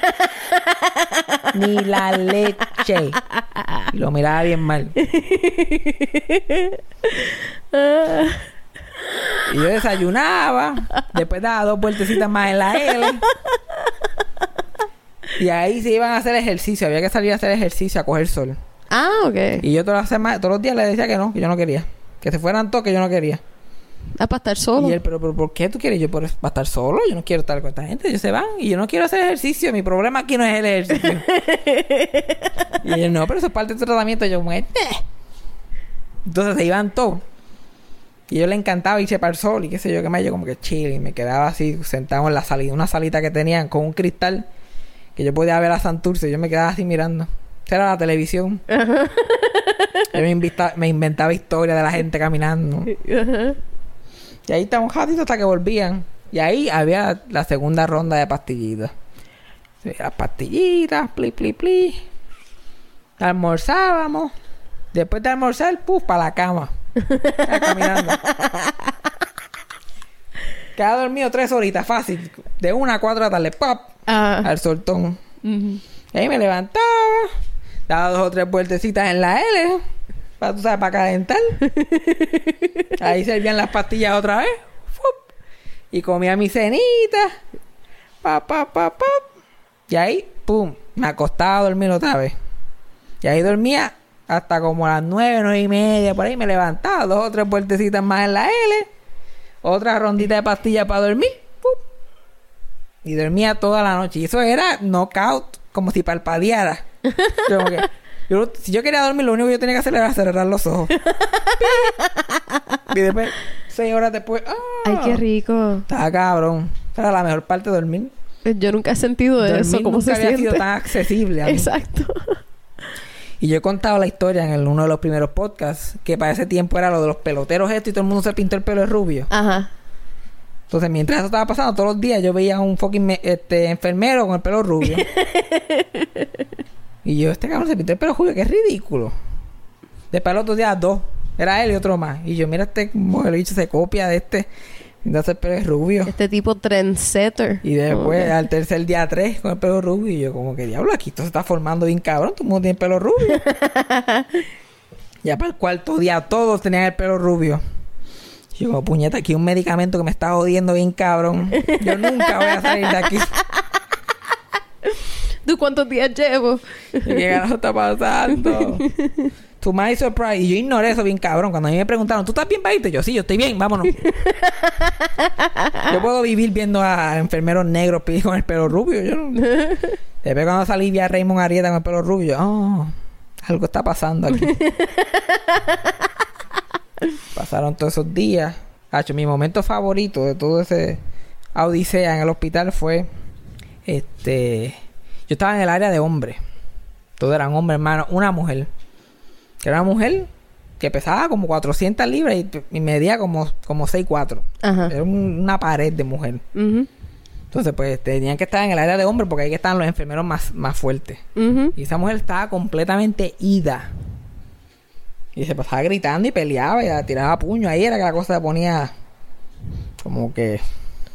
Ni la leche. Y lo miraba bien mal. Y yo desayunaba. Después daba dos vueltecitas más en la L. Y ahí se iban a hacer ejercicio. Había que salir a hacer ejercicio, a coger sol. Ah, ok. Y yo todas las semanas, todos los días le decía que no, que yo no quería. Que se fueran todos, que yo no quería. Ah, para estar solo. Y él, pero, pero ¿por qué tú quieres? Yo, por para estar solo, yo no quiero estar con esta gente. Ellos se van y yo no quiero hacer ejercicio. Mi problema aquí no es el ejercicio. y él, no, pero eso es parte de tu tratamiento. Yo, "Eh". Entonces se iban todos. Y yo le encantaba irse para el sol y qué sé yo, qué más. Yo como que chill y me quedaba así sentado en la salida, una salita que tenían con un cristal que yo podía ver a Santurce. Yo me quedaba así mirando. Esa era la televisión. Yo me, invita- me inventaba historias de la gente caminando. Ajá. Y ahí estamos un ratito hasta que volvían. Y ahí había la segunda ronda de pastillitas. Las pastillitas, pli, pli, pli. Almorzábamos. Después de almorzar, puf, para la cama. Ya caminando. Quedaba dormido tres horitas, fácil. De una a cuatro la tarde, ¡pap! Ah. Al soltón. Y ahí me levantaba, daba dos o tres vueltecitas en la L, para, tú sabes, para calentar. ahí servían las pastillas otra vez. ¡fup! Y comía mi cenita. Pa, pa, pa, pa. Y ahí, pum, me acostaba a dormir otra vez. Y ahí dormía hasta como a las nueve, nueve y media, por ahí me levantaba, dos o tres vueltecitas más en la L, otra rondita de pastillas para dormir. Y dormía toda la noche. Y eso era knockout, como si parpadeara. Como que, yo- si yo quería dormir, lo único que yo tenía que hacer era cerrar los ojos. y después, seis horas después, ¡ah! Ay, qué rico. Estaba cabrón. Era la mejor parte de dormir. Yo nunca he sentido dormir eso. ¿Cómo nunca se había siente? sido tan accesible a mí. Exacto. Y yo he contado la historia en el- uno de los primeros podcasts, que para ese tiempo era lo de los peloteros esto y todo el mundo se pintó el pelo de rubio. Ajá. Entonces, mientras eso estaba pasando, todos los días yo veía a un fucking me- este, enfermero con el pelo rubio. y yo, este cabrón se pintó el pelo rubio, que es ridículo. Después al otro día, dos. Era él y otro más. Y yo, mira, este modelo bicho se copia de este. Entonces el pelo es rubio. Este tipo trendsetter. Y después, al tercer día, tres con el pelo rubio. Y yo, como que diablo, aquí esto se está formando bien cabrón. Todo el mundo tiene pelo rubio. ya para el cuarto día, todos tenían el pelo rubio. Y yo, como puñeta, aquí un medicamento que me está jodiendo bien cabrón. Yo nunca voy a salir de aquí. ¿Tú cuántos días llevo? ¿Y ¿Qué carajo está pasando? To my surprise. Y yo ignoré eso bien cabrón. Cuando a mí me preguntaron, ¿tú estás bien para irte? Yo, sí, yo estoy bien, vámonos. yo puedo vivir viendo a enfermeros negros con el pelo rubio. Yo no... Después cuando salí vi a Raymond Arieta con el pelo rubio. yo, Oh, algo está pasando aquí. Pasaron todos esos días. Hacho, mi momento favorito de todo ese odisea en el hospital fue... Este... Yo estaba en el área de hombres. Todos eran hombres, hermano. Una mujer. Que era una mujer que pesaba como 400 libras y, y medía como, como 6'4". Ajá. Era un- una pared de mujer. Entonces, pues, tenían que estar en el área de hombres porque ahí que estaban los enfermeros más, más fuertes. Y esa mujer estaba completamente ida. Y se pasaba gritando y peleaba y tiraba puño. Ahí era que la cosa se ponía como que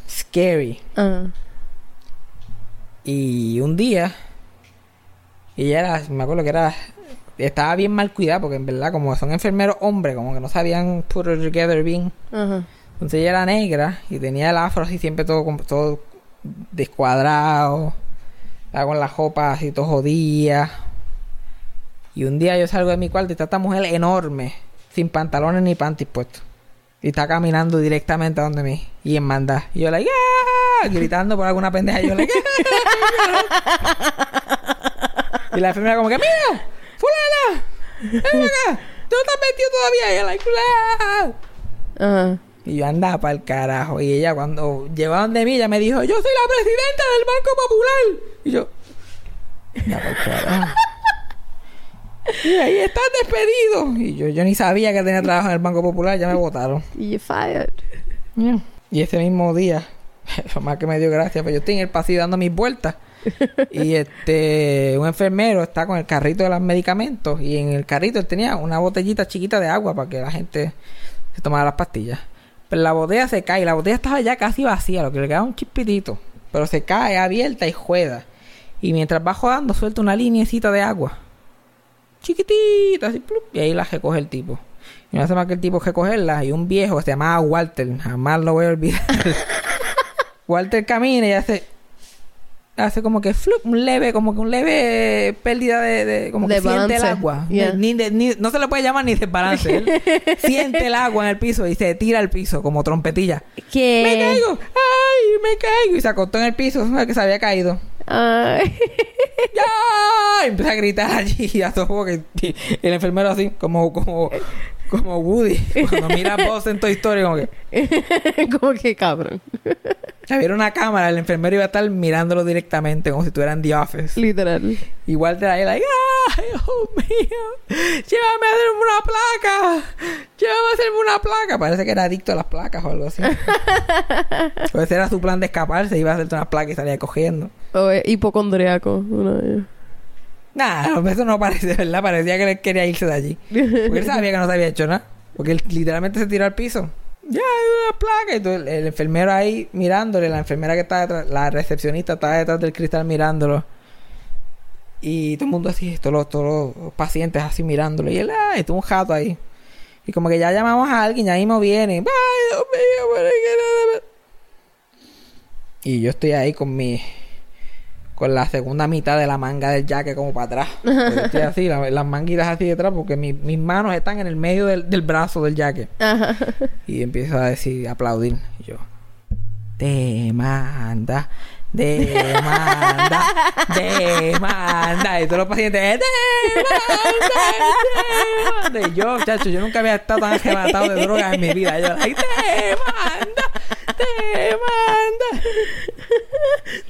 scary. Ah. Y un día, ella era, me acuerdo que era, estaba bien mal cuidada porque en verdad, como son enfermeros hombres, como que no sabían put it together bien. Entonces ella era negra y tenía el afro así siempre todo, todo descuadrado, estaba con las ropas así todo jodida. Y un día yo salgo de mi cuarto y está esta mujer enorme, sin pantalones ni panties puestos. Y está caminando directamente a donde mí. Y en manda. Y yo, like, ¡ah! Gritando por alguna pendeja. Y yo, like, ¡ah! Y la enfermera como que, ¡mira! ¡Fulana! ¡Ven acá! ¿Tú no estás metido todavía? Y yo, like, ¡ah! Y yo andaba para el carajo. Y ella cuando llegó a donde mí, ella me dijo, yo soy la presidenta del Banco Popular. Y yo, ya para el carajo. Y ahí estás despedido. Y yo, yo ni sabía que tenía trabajo en el Banco Popular, ya me votaron. Y you fired. Y ese mismo día, lo más que me dio gracia, pues yo estoy en el pasillo dando mis vueltas. y este, un enfermero está con el carrito de los medicamentos. Y en el carrito él tenía una botellita chiquita de agua para que la gente se tomara las pastillas. Pero la botella se cae. La botella estaba ya casi vacía, lo que le quedaba un chispitito. Pero se cae abierta y juega. Y mientras va jugando, suelta una linecita de agua. Chiquitita, así, plup, y ahí la recoge el tipo. Y no hace más que el tipo recogerla. Y un viejo que se llamaba Walter, jamás lo voy a olvidar. Walter camina y hace. Hace como que flup, un leve, como que un leve pérdida de, de- como De que siente el balance. agua. Yeah. Ni de- ni- no se le puede llamar ni desbalance. Siente el agua en el piso y se tira al piso como trompetilla. ¿Qué? ¡Me caigo! ¡Ay! ¡Me caigo! Y se acostó en el piso, que se había caído. Ay. ¡Ya! Y empezó a gritar allí y a todo que el enfermero así, como, como, Como Woody. Cuando mira a Buzz en Toy Story, como que... como que cabrón. Había una cámara, el enfermero iba a estar mirándolo directamente, como si estuvieran The Office. Literal. Igual te la like, ¡ay, Dios mío! ¡Llévame a hacerme una placa! ¡Llévame a hacerme una placa! Parece que era adicto a las placas o algo así. pues ese era su plan de escaparse, iba a hacerte una placa y salía cogiendo. O es hipocondriaco. Ellos. Nah, eso no parece, ¿verdad? Parecía que él quería irse de allí. Porque él sabía que no se había hecho nada. Porque él literalmente se tiró al piso. Ya, hay una placa. Y el, el enfermero ahí mirándole. La enfermera que estaba detrás, la recepcionista estaba detrás del cristal mirándolo. Y todo el mundo así, todos los, todos los pacientes así mirándolo. Y él, ay, tuvo un jato ahí. Y como que ya llamamos a alguien, ya mismo viene. Ay, Dios mío, más". Y yo estoy ahí con mi con la segunda mitad de la manga del jacket como para atrás. Estoy así, la- las manguitas así detrás, porque mi- mis manos están en el medio del, del brazo del. Ajá. Y empiezo a decir, a aplaudir. Y yo, demanda, demanda, demanda. Y todos los pacientes, demanda, demanda. Y yo, chacho, yo nunca había estado tan arrebatado de drogas en mi vida. Yo, ay, demanda, demanda.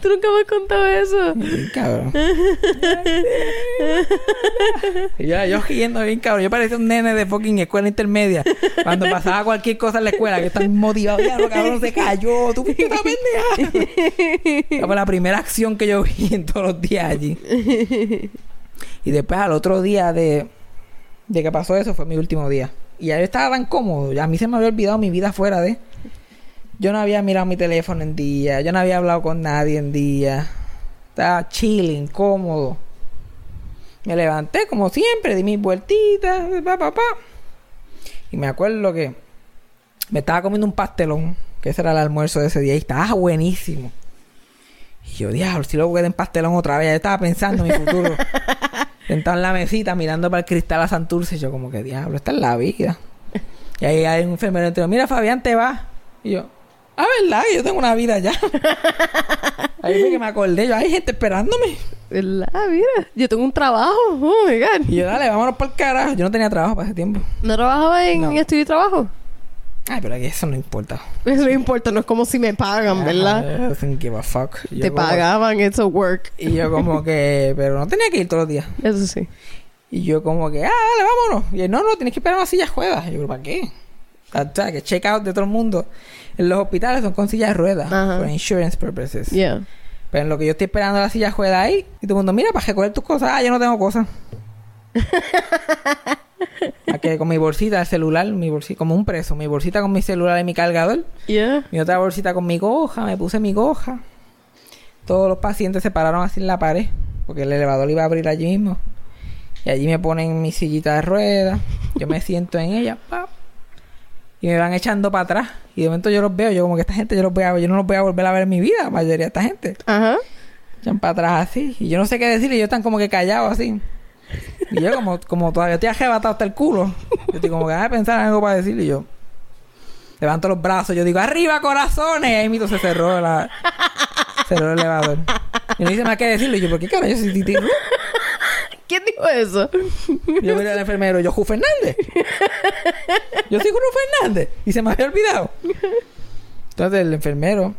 ¿Tú nunca me has contado eso? Bien cabrón. Yo, yo riendo bien cabrón. Yo parecía un nene de fucking escuela intermedia. Cuando pasaba cualquier cosa en la escuela, que están motivados. Ya, lo cabrón se cayó. Tú fuiste esta pendeja. Fue la primera acción que yo vi en todos los días allí. Y después al otro día de, de que pasó eso fue mi último día. Y ya yo estaba tan cómodo. A mí se me había olvidado mi vida fuera de... Yo no había mirado mi teléfono en día. Yo no había hablado con nadie en día. Estaba chilling, cómodo. Me levanté como siempre, di mis vueltitas, pa, pa, pa. Y me acuerdo que me estaba comiendo un pastelón, que ese era el almuerzo de ese día, y estaba buenísimo. Y yo, diablo, si luego quedé en pastelón otra vez, yo estaba pensando en mi futuro. Sentado en la mesita, mirando para el cristal a Santurce, y yo como que, diablo, esta es la vida. Y ahí hay un enfermero entero, mira Fabián, te va. Y yo, ah, ¿verdad? Que yo tengo una vida ya. ahí fue que me acordé, yo, hay gente esperándome. ¿Verdad? Mira, yo tengo un trabajo. Oh my God. Y yo, dale, vámonos por el carajo. Yo no tenía trabajo para ese tiempo. ¿No trabajaba en No. estudio y trabajo? Ay, pero aquí eso no importa. Eso no importa, no es como si me pagan, ¿verdad? I don't give a fuck. Yo Te como- pagaban, it's a work. Y yo como que... Pero no tenía que ir todos los días. Eso sí. Y yo como que... Ah, dale, vámonos. Y él, no, no, tienes que esperar una silla de ruedas. Y yo, ¿para qué? O sea, que check out de todo el mundo. En los hospitales son con sillas de ruedas. Ajá. For insurance purposes. Yeah. Pero en lo que yo estoy esperando la silla de ruedas ahí... Y todo el mundo, mira, para recoger tus cosas. Ah, yo no tengo cosas. A que con mi bolsita, el celular, mi bolsita, como un preso, mi bolsita con mi celular y mi cargador. Yeah. Mi otra bolsita con mi goja, me puse mi goja. Todos los pacientes se pararon así en la pared, porque el elevador iba a abrir allí mismo. Y allí me ponen mi sillita de ruedas, yo me siento en ella, pap, y me van echando para atrás. Y de momento yo los veo, yo como que esta gente yo los voy a, yo no los voy a volver a ver en mi vida, la mayoría de esta gente. Ajá. Echan para atrás así, y yo no sé qué decirle, y ellos están como que callados así. Y yo como, como todavía estoy arrebatado hasta el culo. Yo estoy como que a pensar en algo para decirle y yo. Levanto los brazos, yo digo, ¡arriba corazones! Y ahí mismo se cerró la... cerró el elevador. Y no dice más que decirle. Y yo, ¿por qué carajo yo soy Titi Ru? ¿Quién dijo eso? Yo miré al enfermero, yo, Ju Fernández. Yo soy Ju Fernández. Y se me había olvidado. Entonces el enfermero,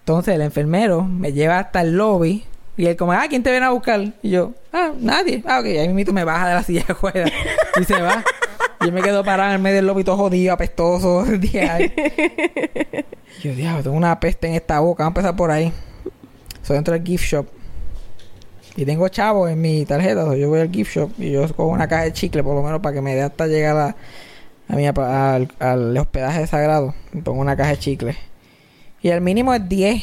entonces el enfermero me lleva hasta el lobby. Y él como, ah, ¿quién te viene a buscar? Y yo, ah, nadie. Ah, ok. Ahí mismo me baja de la silla de juega. Y se va. Y yo me quedo parado en el medio del lobby todo jodido, apestoso. yo, diablo, tengo una peste en esta boca. Vamos a empezar por ahí. Soy dentro del gift shop. Y tengo chavos en mi tarjeta. so yo voy al gift shop y yo cojo una caja de chicle por lo menos para que me dé hasta llegar a, a mi al, al hospedaje sagrado. Y pongo una caja de chicle. Y el mínimo es 10.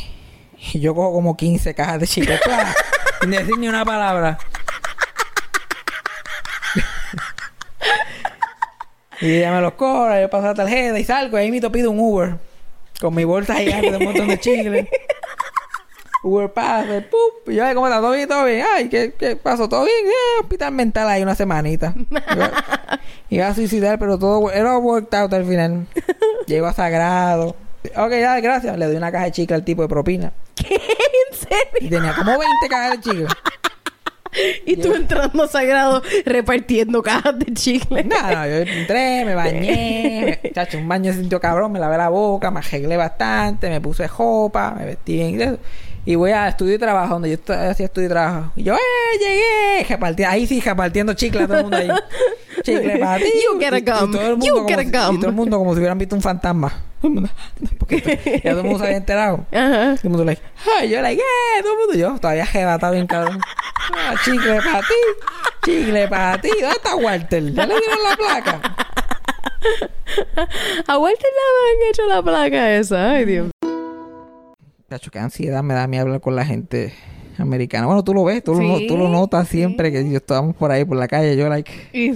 Y yo cojo como 15 cajas de chicle. ¡Pla! Sin decir ni una palabra. y ella me los cobra, yo paso la tarjeta y salgo. Y ahí mismo pido un Uber. Con mi bolsa gigante de un montón de chicle. Uber pasa, ¡pup! Y yo, "Ay, ¿cómo está? ¿Todo bien? ¿Todo bien? Ay, ¿qué, qué pasó? ¿Todo bien? Eh, hospital mental ahí una semanita. Iba, a suicidar, pero todo era worked out al final. Llego a Sagrado. Ok, ya, gracias. Le doy una caja de chicle al tipo de propina. ¿Qué? ¿En serio? Y tenía como 20 cajas de chicle. Y tú entrando a sagrado repartiendo cajas de chicle. No, no, yo entré, me bañé, me- chacho, un baño se sintió cabrón, me lavé la boca, me arreglé bastante, me puse ropa, me vestí bien y. Y voy al estudio de trabajo, donde yo hacía estudio de trabajo. Y yo, ¡eh, llegué! Ahí sí, repartiendo chicle a todo el mundo ahí. Chicle para ti. You get a Y- y gum. todo el mundo You como get a si- gum. Y todo el mundo como si hubieran visto un fantasma. Porque ya todo el mundo se había enterado. Ajá. Todo el mundo like, ay, yo like, eh, todo el mundo yo todavía arrebatado bien cabrón. Ah, chicle para ti, chicle para ti. ¿Dónde está Walter? ¿Ya le dieron la placa? A Walter le han hecho la placa esa. Ay, Dios. Chacho, qué ansiedad me da a mí hablar con la gente americana. Bueno, tú lo ves, tú, lo, tú lo notas siempre que yo estábamos por ahí por la calle. Yo like, Y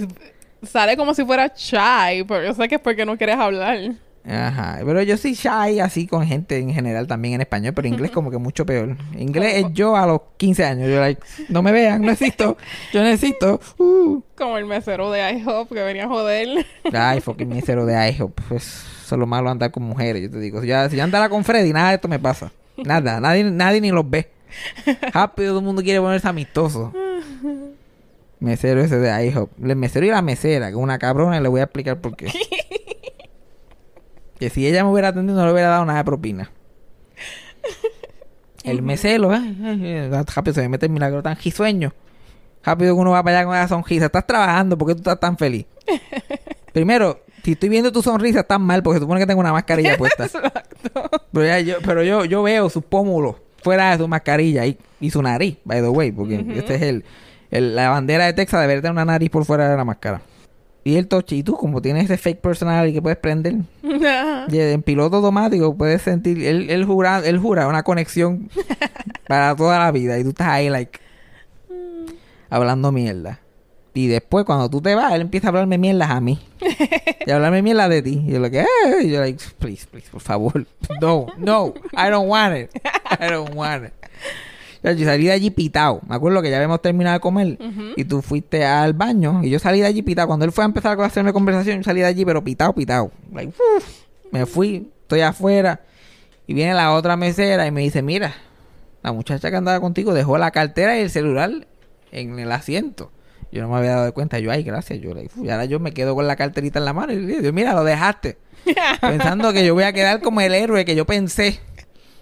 sale como si fuera shy, pero yo sé que es porque no quieres hablar. ajá. Pero yo sí shy así con gente en general también en español, pero inglés como que mucho peor. Inglés es yo a los 15 años. Yo like, no me vean, no existo. Yo necesito. Uh. Como el mesero de IHOP que venía a joder. Ay, fucking mesero de IHOP. Pues eso es lo malo andar con mujeres, yo te digo. Si ya, si yo andara con Freddy, nada de esto me pasa. Nada, nadie, nadie ni los ve. Rápido, todo el mundo quiere ponerse amistoso. Mesero ese de IHOP. El mesero y la mesera, que es una cabrona, y le voy a explicar por qué. que si ella me hubiera atendido, no le hubiera dado nada de propina. El mesero, eh, rápido se me mete el milagro tan risueño. Rápido que uno va para allá con esa sonrisa. Estás trabajando, ¿por qué tú estás tan feliz? Primero, si estoy viendo tu sonrisa, estás mal porque supone que tengo una mascarilla puesta. Exacto. Pero, ya yo, pero yo, yo veo sus pómulos fuera de su mascarilla y, y su nariz, by the way, porque este es el, el- la bandera de Texas debería tener una nariz por fuera de la máscara. Y el toche, y tú, como tienes ese fake personality que puedes prender, y en piloto automático puedes sentir, él, él jura, él jura una conexión para toda la vida y tú estás ahí, like, hablando mierda. Y después, cuando tú te vas, él empieza a hablarme mierdas a mí. y a hablarme mierda de ti. Y yo, like, "Eh", y yo, like, please, please, por favor. No, no, I don't want it. I don't want it. Yo salí de allí pitado. Me acuerdo que ya habíamos terminado de comer y tú fuiste al baño y yo salí de allí pitado. Cuando él fue a empezar a hacerme conversación, yo salí de allí pero pitado, pitado. Like, me fui, estoy afuera y viene la otra mesera y me dice, mira, la muchacha que andaba contigo dejó la cartera y el celular en el asiento. Yo no me había dado cuenta. Yo, ay, gracias. Yo, uf, y ahora yo me quedo con la carterita en la mano y le digo, mira, lo dejaste. Pensando que yo voy a quedar como el héroe que yo pensé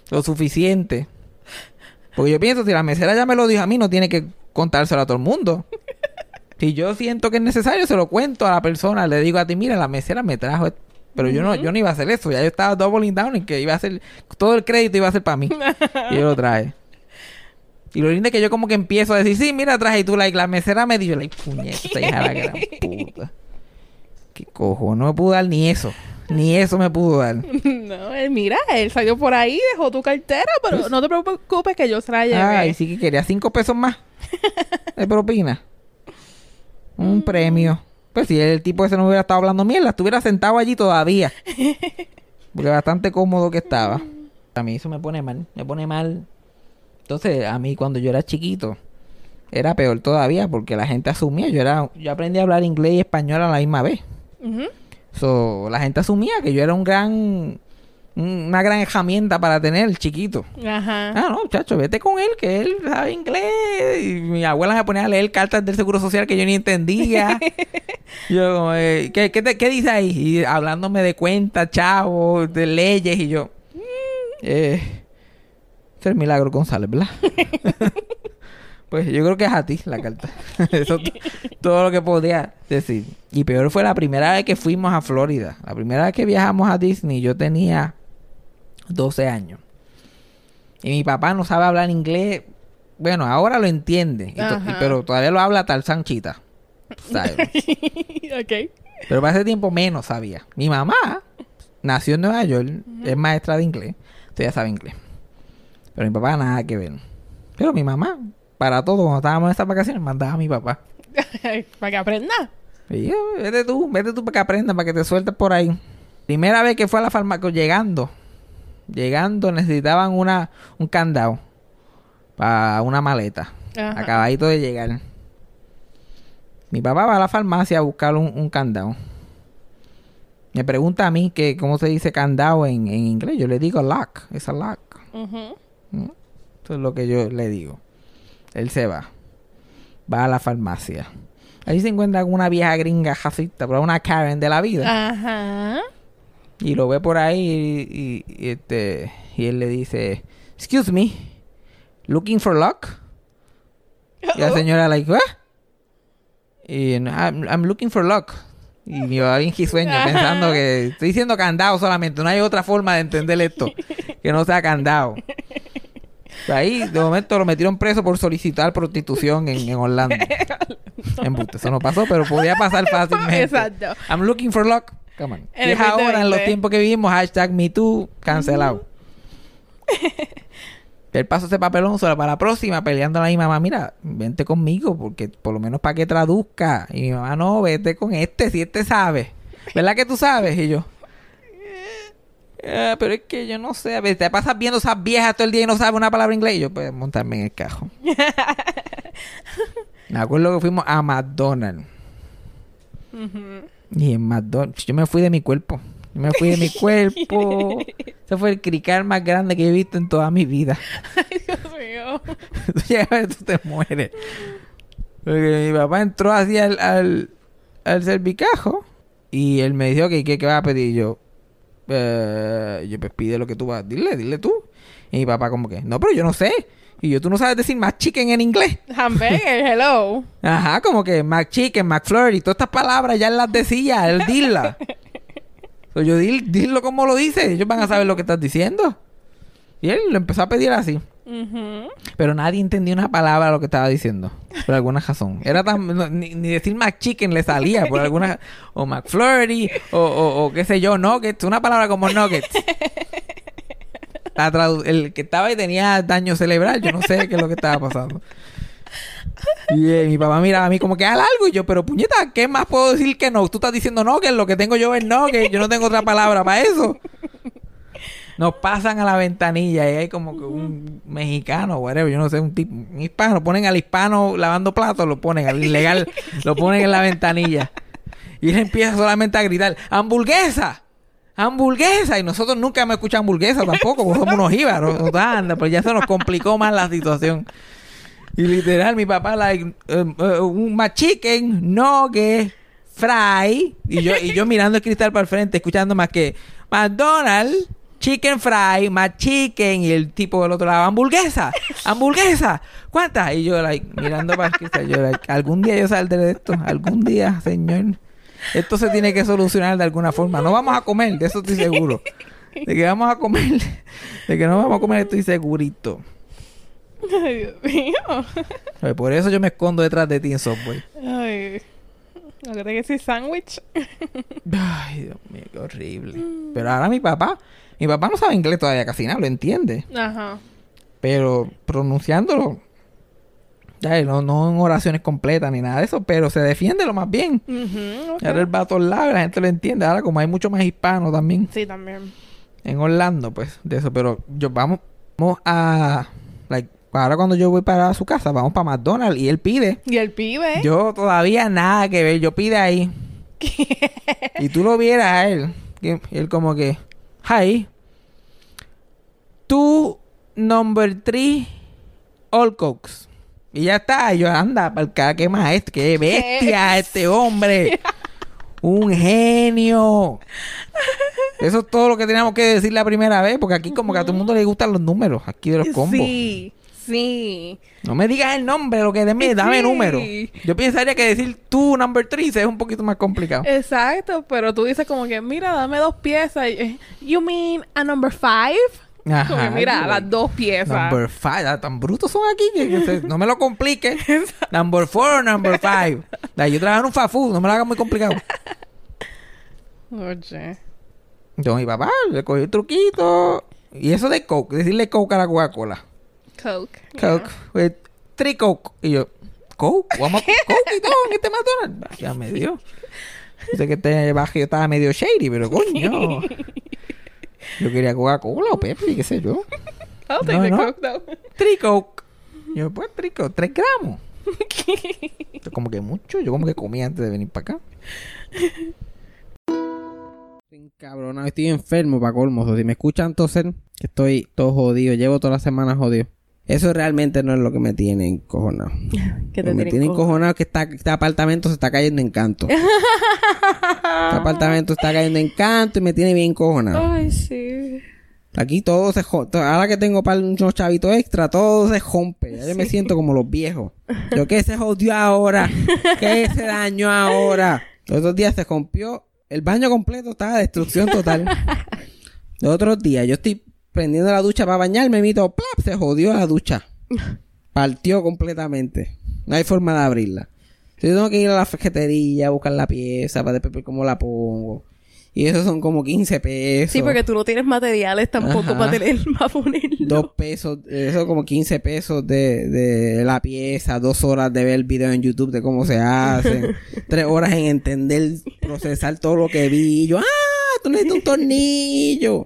lo suficiente. Porque yo pienso, si la mesera ya me lo dijo a mí, no tiene que contárselo a todo el mundo. Si yo siento que es necesario, se lo cuento a la persona. Le digo a ti, mira, la mesera me trajo esto. Pero yo no, yo no iba a hacer eso. Ya yo estaba doubling down en que iba a hacer... Todo el crédito iba a ser para mí. y yo lo traje. Y lo lindo es que yo como que empiezo a decir, sí, mira, traje. Y tú, like, la mesera me dijo, like, puñeta, hija la gran puta. ¿Qué cojo? No me pudo dar ni eso. Ni eso me pudo dar. No, él, mira, él salió por ahí, dejó tu cartera, pero no te preocupes que yo se la llevé. Ay, sí que quería cinco pesos más de propina. Un premio. Pues si el tipo ese no hubiera estado hablando mierda, estuviera sentado allí todavía. Porque bastante cómodo que estaba. A mí eso me pone mal, me pone mal. Entonces, a mí cuando yo era chiquito, era peor todavía porque la gente asumía, yo era yo aprendí a hablar inglés y español a la misma vez. Ujú. So, la gente asumía que yo era un gran un- una gran herramienta para tener chiquito. Ajá. Ah, no, chacho, vete con él, que él sabe inglés. Y mi abuela me ponía a leer cartas del Seguro Social que yo ni entendía. yo, eh, ¿qué, qué, te- qué dice ahí? Y hablándome de cuentas, chavos, de leyes, y yo. Eh, es milagro González, ¿verdad? pues yo creo que es a ti la carta. Eso es todo lo que podía decir. Y peor fue la primera vez que fuimos a Florida. La primera vez que viajamos a Disney, yo tenía 12 años. Y mi papá no sabe hablar inglés. Bueno, ahora lo entiende. y y- pero todavía lo habla tal sanchita. ¿sabes? ok. Pero para ese tiempo menos sabía. Mi mamá nació en Nueva York, es maestra de inglés, entonces ya sabe inglés. Pero mi papá nada que ver. Pero mi mamá, para todo, cuando estábamos en esas vacaciones, mandaba a mi papá. Para que aprenda. Y yo, vete tú, vete tú para que aprendas, para que te sueltes por ahí. Primera vez que fue a la farmacia, llegando, llegando, necesitaban una, un candado para una maleta. Ajá. Acabadito de llegar. Mi papá va a la farmacia a buscar un, un candado. Me pregunta a mí que cómo se dice candado en, en inglés. Yo le digo lock. Es a lock. Ujú. Eso es lo que yo le digo. Él se va. va a la farmacia. Allí se encuentra con una vieja gringa jacita, pero una Karen de la vida. Ajá. Y lo ve por ahí y, y- y este, y él le dice, excuse me, looking for luck? Y la señora like, what? Y "No, I'm, I'm looking for luck. Y papá bien sueño pensando que estoy diciendo candado solamente, no hay otra forma de entender esto que no sea candado. Ahí de momento lo metieron preso por solicitar prostitución en, en Orlando. Embuste, eso no pasó, pero podía pasar fácilmente. Exacto. I'm looking for luck. Come on. En Y es ahora, en los 2020. tiempos que vivimos, hashtag MeToo, cancelado. El paso ese papelón solo para la próxima, peleando a mi mamá, mira, vente conmigo, porque por lo menos para que traduzca. Y mi mamá, no, vete con este, si este sabe. ¿Verdad que tú sabes? Y yo, "Ah, pero es que yo no sé, a ver, te pasas viendo esas viejas todo el día y no sabes una palabra inglés. Y yo, pues, montarme en el cajo. Me acuerdo que fuimos a McDonald's. Y en McDonald's, yo me fui de mi cuerpo. Yo me fui de mi cuerpo. Ese fue el crical más grande que he visto en toda mi vida. Ay, Dios mío. Tú llegas tú te mueres. Porque mi papá entró así al, al, al servicajo y él me dijo que qué va a pedir. Y yo, eh, yo pues pide lo que tú vas. Dile, dile tú. Y mi papá como que, no, pero yo no sé. Y yo, tú no sabes decir más chicken en inglés. Hamburger, hello. Ajá, como que McChicken, McFlurry, todas estas palabras ya él las decía, él dila. So, yo, dil, dilo como lo dice, ellos van a saber lo que estás diciendo. Y él lo empezó a pedir así. Ujú. Pero nadie entendía una palabra de lo que estaba diciendo. Por alguna razón. Era tan... ni, ni decir McChicken le salía por alguna... O McFlurry, o, o, o qué sé yo, Nuggets. Una palabra como Nuggets. El que estaba ahí tenía daño cerebral. Yo no sé qué es lo que estaba pasando. Y eh, mi papá miraba a mí como que haz algo. Y yo, pero puñeta, ¿qué más puedo decir que no? Tú estás diciendo que lo que tengo yo es que yo no tengo otra palabra para eso. Nos pasan a la ventanilla y hay como que un mexicano, whatever, yo no sé, un tipo, un hispano. Ponen al hispano lavando platos, lo ponen, al ilegal, lo ponen en la ventanilla. Y él empieza solamente a gritar, ¡hamburguesa! ¡Hamburguesa! Y nosotros nunca hemos escuchado hamburguesa tampoco, porque somos unos jíbaros. Anda, pues ya se nos complicó más la situación. Y literal, mi papá, like, eh, un chicken, nugget, fry. Y yo, y yo mirando el cristal para el frente, escuchando más que McDonald's, chicken fry, más chicken. Y el tipo del otro lado, hamburguesa, hamburguesa. ¿Cuántas? Y yo, like, mirando para cristal, yo, like, algún día yo saldré de esto. Algún día, señor. Esto se tiene que solucionar de alguna forma. No vamos a comer, de eso estoy seguro. De que vamos a comer, de que no vamos a comer, estoy segurito. Ay, Dios mío. Por eso yo me escondo detrás de ti en Subway. Ay. Que te que decir sándwich. Ay, Dios mío, qué horrible. Pero ahora mi papá, mi papá no sabe inglés todavía casi nada, lo entiende. Ajá. Pero pronunciándolo, ya, no, no en oraciones completas ni nada de eso, pero se defiende lo más bien. Ujú, ok. Ahora él va a todos lados y la gente lo entiende. Ahora como hay mucho más hispanos también Sí, también. en Orlando, pues, de eso. Pero yo vamos, vamos a, like, ahora cuando yo voy para su casa, vamos para McDonald's y él pide. Y el pibe. Yo todavía nada que ver. Yo pide ahí. y tú lo vieras a él. que él como que... Hi. Tú, number three, all cokes. Y ya está. Y yo, anda, para el que más este. Qué bestia este hombre. Un genio. Eso es todo lo que teníamos que decir la primera vez. Porque aquí como que a todo el mundo le gustan los números. Aquí de los combos. Sí, sí. No me digas el nombre, lo que dame, dame Sí. número. Yo pensaría que decir tú number three es un poquito más complicado. Exacto, pero tú dices como que, mira, dame dos piezas. Eh, You mean a number five? Ajá, Como mira, las dos piezas. Number five, ah, tan brutos son aquí que, que se- no me lo complique. number four, number five. La, yo trabajo en un food, no me lo hagas muy complicado. Oye. Yo, mi papá le cogió el truquito. Y eso de Coke, decirle Coke a la Coca-Cola. Coke. Coke, with three Coke. Y yo, Coke, vamos a Coke y todo en este McDonald's. Ya me dio. Yo sé que este baje yo estaba medio shady, pero coño. Yo quería Coca-Cola o Pepsi, qué sé yo. I'll take No, the no. Coke, though. Three Coke. Yo, pues, three Coke, tres gramos. Yo como que mucho, yo como que comí antes de venir para acá. Cabrón, estoy enfermo para colmo. si me escuchan toser, que estoy todo jodido. Llevo toda la semana jodido. Eso realmente no es lo que me tiene encojonado. Que Lo que te me tiene encojonado es que esta- este apartamento se está cayendo en canto. este apartamento está cayendo en canto y me tiene bien encojonado. Ay, sí. Aquí todo se Ahora que tengo para unos chavitos extra, todo se rompe. Ya yo me siento como los viejos. Yo qué se jodió ahora, qué se dañó ahora. Los otros días se rompió. El baño completo estaba destrucción total. Los otros días yo estoy prendiendo la ducha para bañarme, mito, ¡plap! se jodió la ducha. Partió completamente. No hay forma de abrirla. Entonces, yo tengo que ir a la ferretería a buscar la pieza para después ver cómo la pongo. Y eso son como 15 pesos. Sí, porque tú no tienes materiales tampoco Ajá. para tener, para ponerlo. Dos pesos, eso como 15 pesos de, de la pieza, dos horas de ver el video en YouTube de cómo se hace, tres horas en entender, procesar todo lo que vi. Y yo, ah, tú necesitas un tornillo.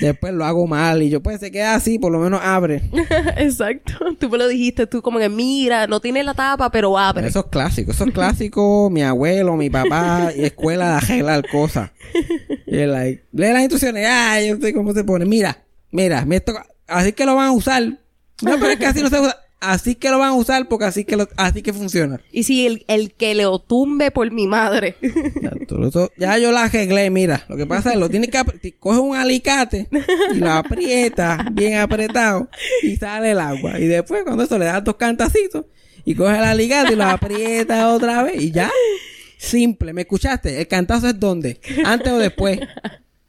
Después lo hago mal y yo, pues se queda así, por lo menos abre. Exacto. Tú me lo dijiste, tú como que mira, no tiene la tapa, pero abre. Eso es clásico, eso es clásico, mi abuelo, mi papá, y escuela de arreglar cosas. Y él like, lee las instrucciones, ah, yo sé cómo se pone, mira, mira, me toca, así que lo van a usar. No, pero es que así no se usa. Así que lo van a usar porque así que lo, así que funciona. Y si el, el que lo tumbe por mi madre. Ya, tú yo la arreglé, mira. Lo que pasa es lo tienes que coge un alicate y lo aprieta bien apretado y sale el agua. Y después cuando eso le das dos cantacitos y coge el alicate y lo aprieta otra vez y ya. Simple, ¿me escuchaste? El cantazo es dónde? Antes o después.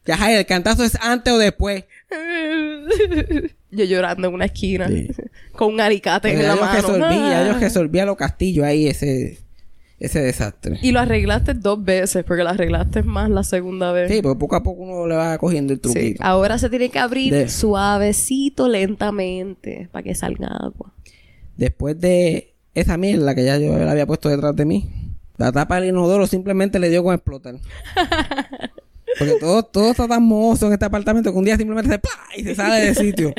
Ya, Jair, el cantazo es antes o después. Yo llorando en una esquina. Sí. Con un alicate en la yo mano. resolví, ya yo Ah. resolví a los castillos ahí ese, ese desastre. Y lo arreglaste dos veces, porque lo arreglaste más la segunda vez. Sí, porque poco a poco uno le va cogiendo el Sí. truquito. Ahora se tiene que abrir De- suavecito, lentamente, para que salga agua. Después de esa mierda que ya yo la había puesto detrás de mí, la tapa del inodoro simplemente le dio con explotar. Porque todo, todo está tan mozo en este apartamento que un día simplemente se ¡plá! y se sale del sitio.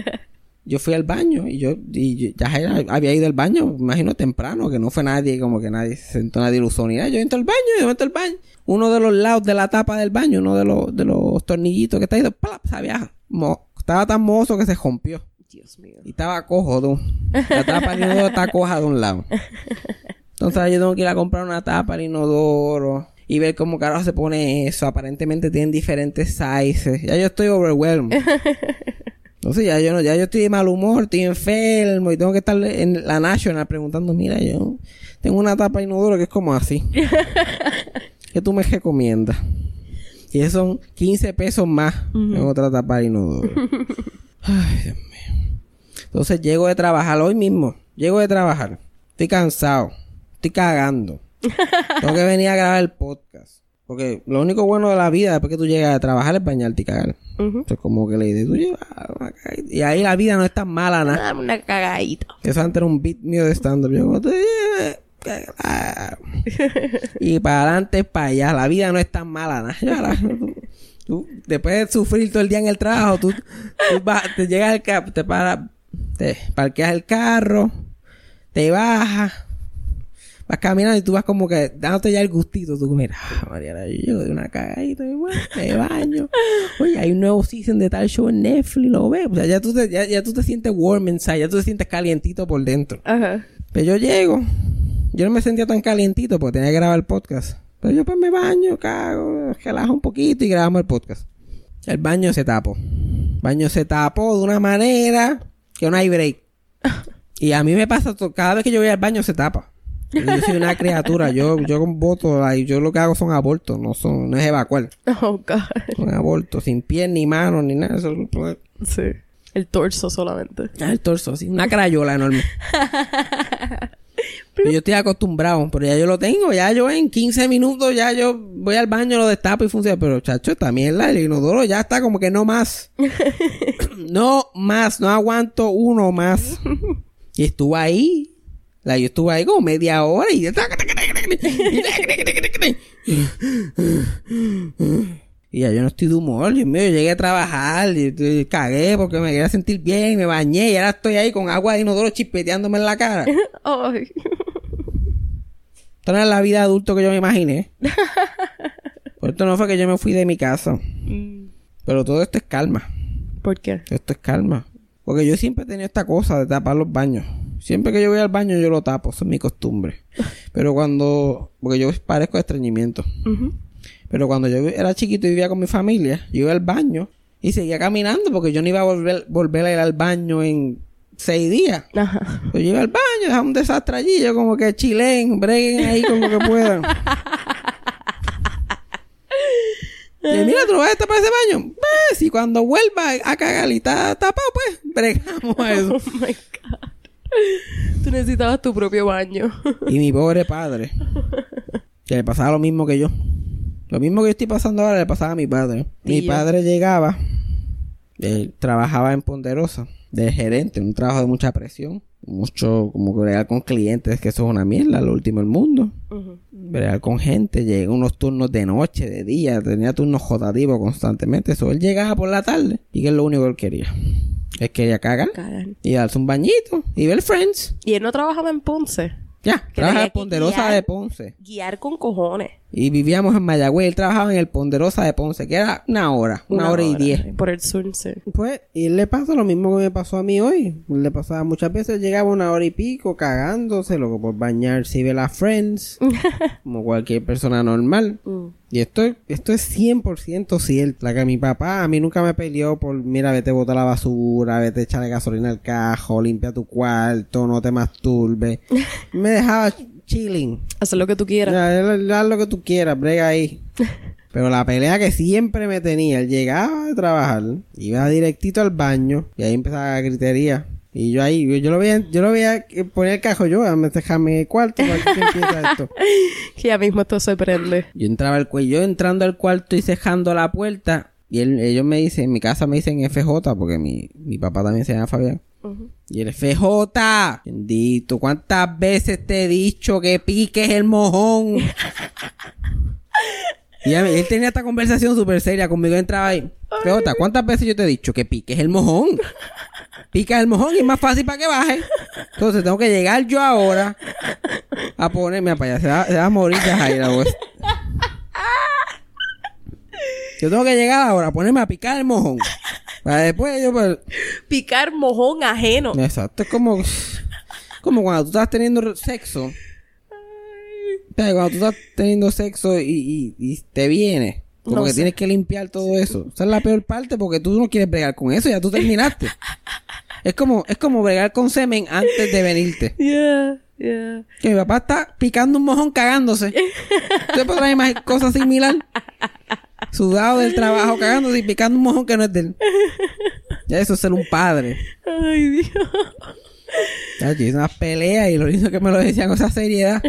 Yo fui al baño y yo, y yo- ya había ido al baño, me imagino temprano, que no fue nadie, como que nadie se sentó, nadie usó ni nada. Yo entro al baño, yo entro al baño. Uno de los lados de la tapa del baño, uno de los, de los tornillitos que está ahí, se había mo- estaba tan mozo que se rompió. Dios mío. Y estaba cojo, tú. La tapa del inodoro está coja de un lado. Entonces yo tengo que ir a comprar una tapa del inodoro y ver cómo carajo se pone eso. Aparentemente tienen diferentes sizes. Ya yo estoy overwhelmed. Entonces ya yo no, ya yo estoy de mal humor, estoy enfermo y tengo que estar en la National preguntando, mira, yo tengo una tapa inodoro que es como así. ¿Qué tú me recomiendas? Y eso son 15 pesos más en otra tapa inodoro. Ay, Dios mío. Entonces llego de trabajar hoy mismo. Llego de trabajar. Estoy cansado. Estoy cagando. Tengo que venir a grabar el podcast. Porque lo único bueno de la vida después que tú llegas a trabajar es bañarte y cagar. Entonces como que le dices, tú llevas una cagadita. Y ahí la vida no es tan mala, nada. Dame una cagadita. Eso antes era un beat mío de stand-up. Yo como, "Tú llevas cagar". y para adelante, para allá. La vida no es tan mala, nada. Tú- después de sufrir todo el día en el trabajo, tú, tú vas- te llegas al carro, te paras, te parqueas el carro, te bajas, vas caminando y tú vas como que dándote ya el gustito. Tú, mira, ah, Mariana, yo llego de una cagadita, me baño. Oye, hay un nuevo season de tal show en Netflix, lo ves. O sea, ya tú te, ya, ya tú te sientes warm inside, ya tú te sientes calientito por dentro. Ajá. Pero yo llego, yo no me sentía tan calientito porque tenía que grabar el podcast. Pero yo pues me baño, cago, relajo un poquito y grabamos el podcast. El baño se tapó. El baño se tapó de una manera que no hay break. Y a mí me pasa, to- cada vez que yo voy al baño se tapa. Yo soy una criatura, yo, yo con voto, yo lo que hago son abortos, no son, no es evacuar. Oh, God. Son abortos, sin pies, ni manos, ni nada. Eso, Sí. El torso solamente. Ah, el torso, así. Una crayola enorme. Pero yo estoy acostumbrado, pero ya yo lo tengo. Ya yo en 15 minutos ya yo voy al baño, lo destapo y funciona. Pero, chacho, esta mierda, el inodoro ya está como que no más. no más, no aguanto uno más. y estuve ahí. La, yo estuve ahí como media hora y... Y ya yo no estoy de humor, Dios mío, yo llegué a trabajar y, y cagué porque me quería sentir bien, me bañé y ahora estoy ahí con agua de inodoro chispeteándome en la cara. Ay. Esto no es la vida adulto que yo me imaginé. Por esto no fue que yo me fui de mi casa. Mm, Pero todo esto es calma. ¿Por qué? Esto es calma. Porque yo siempre he tenido esta cosa de tapar los baños. Siempre que yo voy al baño yo lo tapo, eso es mi costumbre. Pero cuando... Porque yo parezco de estreñimiento. Pero cuando yo era chiquito y vivía con mi familia, yo iba al baño y seguía caminando porque yo no iba a volver, volver a ir al baño en seis días. Ajá. Pues yo iba al baño, dejaba un desastre allí, yo como que chilen, breguen ahí con lo que puedan. Y mira, tú vas a tapar ese baño. Pues, y cuando vuelva a cagar y está tapado, pues, bregamos a eso. Oh my God. Tú necesitabas tu propio baño. Y mi pobre padre, que le pasaba lo mismo que yo. Lo mismo que yo estoy pasando ahora le pasaba a mi padre. Mi padre llegaba, él trabajaba en Ponderosa, de gerente, un trabajo de mucha presión. Mucho, como que bregar con clientes, que eso es una mierda, lo último del mundo. Bregar con gente, llega unos turnos de noche, de día, tenía turnos jodativos constantemente. Eso, él llegaba por la tarde y que es lo único que él quería. Él quería cagar Cagar. y darse un bañito y ver Friends. Y él no trabajaba en Ponce. Ya, Que trabaja tenía en que Ponderosa guiar. de Ponce. Guiar con cojones. Y vivíamos en Mayagüez. Él trabajaba en el Ponderosa de Ponce, que era una hora, una, hora, y diez. Por el sur, sí. Pues, y le pasa lo mismo que me pasó a mí hoy. Le pasaba muchas veces, llegaba una hora y pico cagándose, loco, por bañarse y ver a Friends, como cualquier persona normal. Mm. Y esto, es- esto es 100% cierto. La que mi papá a mí nunca me peleó por, mira, vete a botar la basura, vete a echarle gasolina al cajo, limpia tu cuarto, no te masturbes. me dejaba chilling. Hacer lo que tú quieras. Haz lo que tú quieras, brega ahí. Pero la pelea que siempre me tenía, él llegaba de trabajar, iba directito al baño y ahí empezaba la gritería. Y yo ahí, yo, yo lo veía, yo lo veía ponía el cajo yo, "Dame, déjame el cuarto, que empieza esto. Que ya mismo esto se prende. Yo entraba al cuello, yo entrando al cuarto y cejando la puerta. Y él, ellos me dicen, en mi casa me dicen FJ, porque mi, mi papá también se llama Fabián. Y el FJ, bendito, ¿cuántas veces te he dicho que piques el mojón? y ya él tenía esta conversación súper seria conmigo, entraba ahí. FJ, ¿cuántas veces yo te he dicho que piques el mojón? Pica el mojón y es más fácil para que baje. Entonces tengo que llegar yo ahora a ponerme para allá. Se va, se va a morir de Jaira, pues. Yo tengo que llegar ahora a ponerme a picar el mojón. Para después yo pues... Picar mojón ajeno. Exacto, es como... Como cuando tú estás teniendo sexo. Sea, Cuando tú estás teniendo sexo y, y, y te viene. Como No que sé. tienes que limpiar todo eso. Esa es la peor parte porque tú no quieres bregar con eso. Ya tú terminaste. es como, es como bregar con semen antes de venirte. Yeah, yeah. Que mi papá está picando un mojón cagándose. ¿Usted podrá imaginar cosas similar? Sudado del trabajo cagándose y picando un mojón que no es de él. Ya eso es ser un padre. Ay, Dios. Ya, yo hice unas peleas y lo lindo que me lo decían con esa seriedad.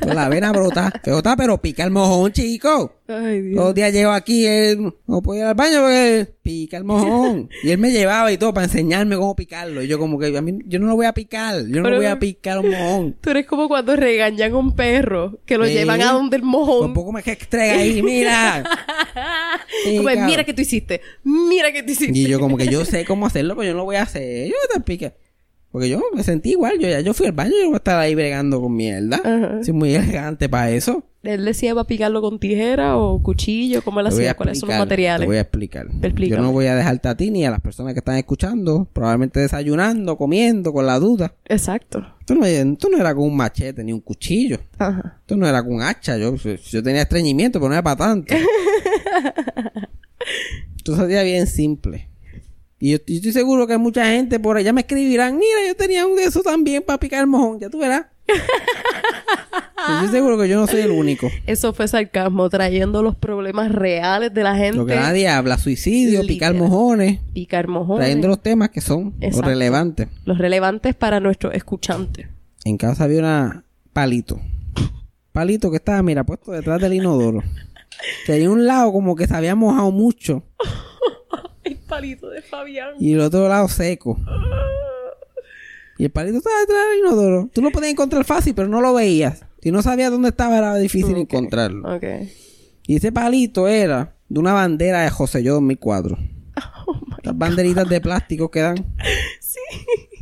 Con la vena brota. Pero, pero pica el mojón, chico. Ay, Dios. Todos los días llego aquí, él no puedo ir al baño porque pica el mojón. Y él me llevaba y todo para enseñarme cómo picarlo. Y yo como que a mí, yo no lo voy a picar. Yo no Pero- voy a picar un mojón. Tú eres como cuando regañan a un perro que lo llevan a donde el mojón. poco me que estrega ahí, mira. Sí, Como, mira que tú hiciste. Mira que tú hiciste. Y yo como que yo sé cómo hacerlo, pero yo no lo voy a hacer. Yo te pique. Porque yo me sentí igual. Yo ya yo fui al baño y yo voy a estar ahí bregando con mierda. Ajá. Soy muy elegante para eso. Él decía para picarlo con tijera o cuchillo. ¿Cómo él a hacía? ¿Cuáles son los materiales? Te voy a explicar. Explícame. Yo no voy a dejarte a ti ni a las personas que están escuchando, probablemente desayunando, comiendo, con la duda. Exacto. Esto no, esto no era con un machete ni un cuchillo. Ajá. Esto no era con un hacha. Yo, yo tenía estreñimiento, pero no era para tanto. Esto sería bien simple. Y yo, yo estoy seguro que mucha gente por allá me escribirán, mira, yo tenía un de esos también para picar el mojón. Ya tú verás. Estoy seguro que yo no soy el único. Eso fue sarcasmo, trayendo los problemas reales de la gente. Lo que nadie habla, suicidio, picar mojones, Picar mojones. trayendo los temas que son los relevantes. Los relevantes para nuestros escuchantes. En casa había una palito. Palito que estaba, mira, puesto detrás del inodoro. Tenía un lado como que se había mojado mucho El palito de Fabián. y el otro lado seco. Y el palito estaba detrás del inodoro. Tú lo podías encontrar fácil, pero no lo veías. Si no sabías dónde estaba, era difícil encontrarlo. Ok. Y ese palito era de una bandera de José Yo 2004. Las banderitas de plástico que dan. Sí.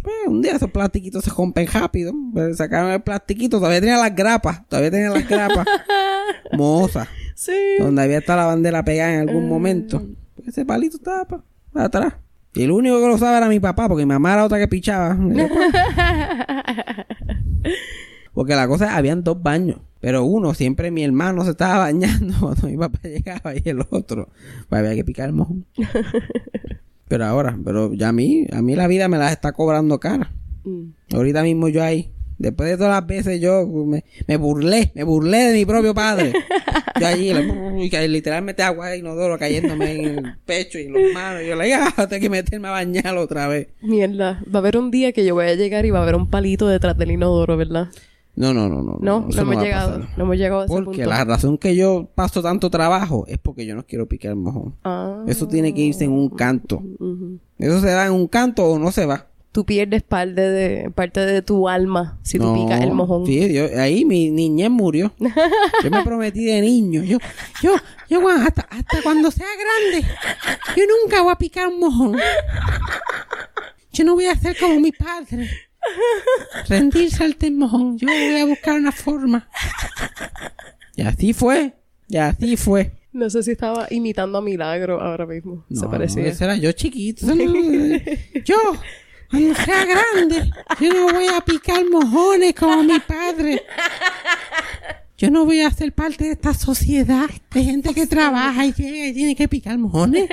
Pues un día esos plastiquitos se rompen rápido. Pues, sacaron el plastiquito, todavía tenía las grapas, todavía tenía las grapas mozas, Sí. donde había estado la bandera pegada en algún momento. Ese palito estaba pa- para atrás. Y el único que lo usaba era mi papá, porque mi mamá era otra que pichaba. Porque la cosa, habían dos baños. Pero uno, siempre mi hermano se estaba bañando cuando mi papá llegaba y el otro, pues había que picar el mojón. pero ahora, pero ya a mí, a mí la vida me la está cobrando cara. Mm. Ahorita mismo yo ahí, después de todas las veces yo me, me burlé, me burlé de mi propio padre. Yo allí, literalmente agua de inodoro cayéndome en el pecho y en las manos. Y yo le dije, ah, tengo que meterme a bañar otra vez. Mierda. Va a haber un día que yo voy a llegar y va a haber un palito detrás del inodoro, ¿verdad? No, no, no, no. No, no, eso hemos va llegado. No hemos llegado a ese Porque punto. la razón que yo paso tanto trabajo es porque yo no quiero picar el mojón. Ah. Eso tiene que irse en un canto. Ujú. Eso se da en un canto o no se va. Tú pierdes parte de, parte de tu alma si tú No, picas el mojón. Sí, yo- ahí mi niñez murió. Yo me prometí de niño. Yo, yo, yo hasta, hasta cuando sea grande, yo nunca voy a picar un mojón. Yo no voy a hacer como mi padre. Rendirse al mojón. Yo voy a buscar una forma. Y así fue. Y así fue. No sé si estaba imitando a Milagro ahora mismo. Se No, parecía. ese era yo chiquito. No- yo, cuando sea grande, yo no voy a picar mojones como mi padre. Yo no voy a ser parte de esta sociedad de gente que trabaja y llega y tiene que picar mojones.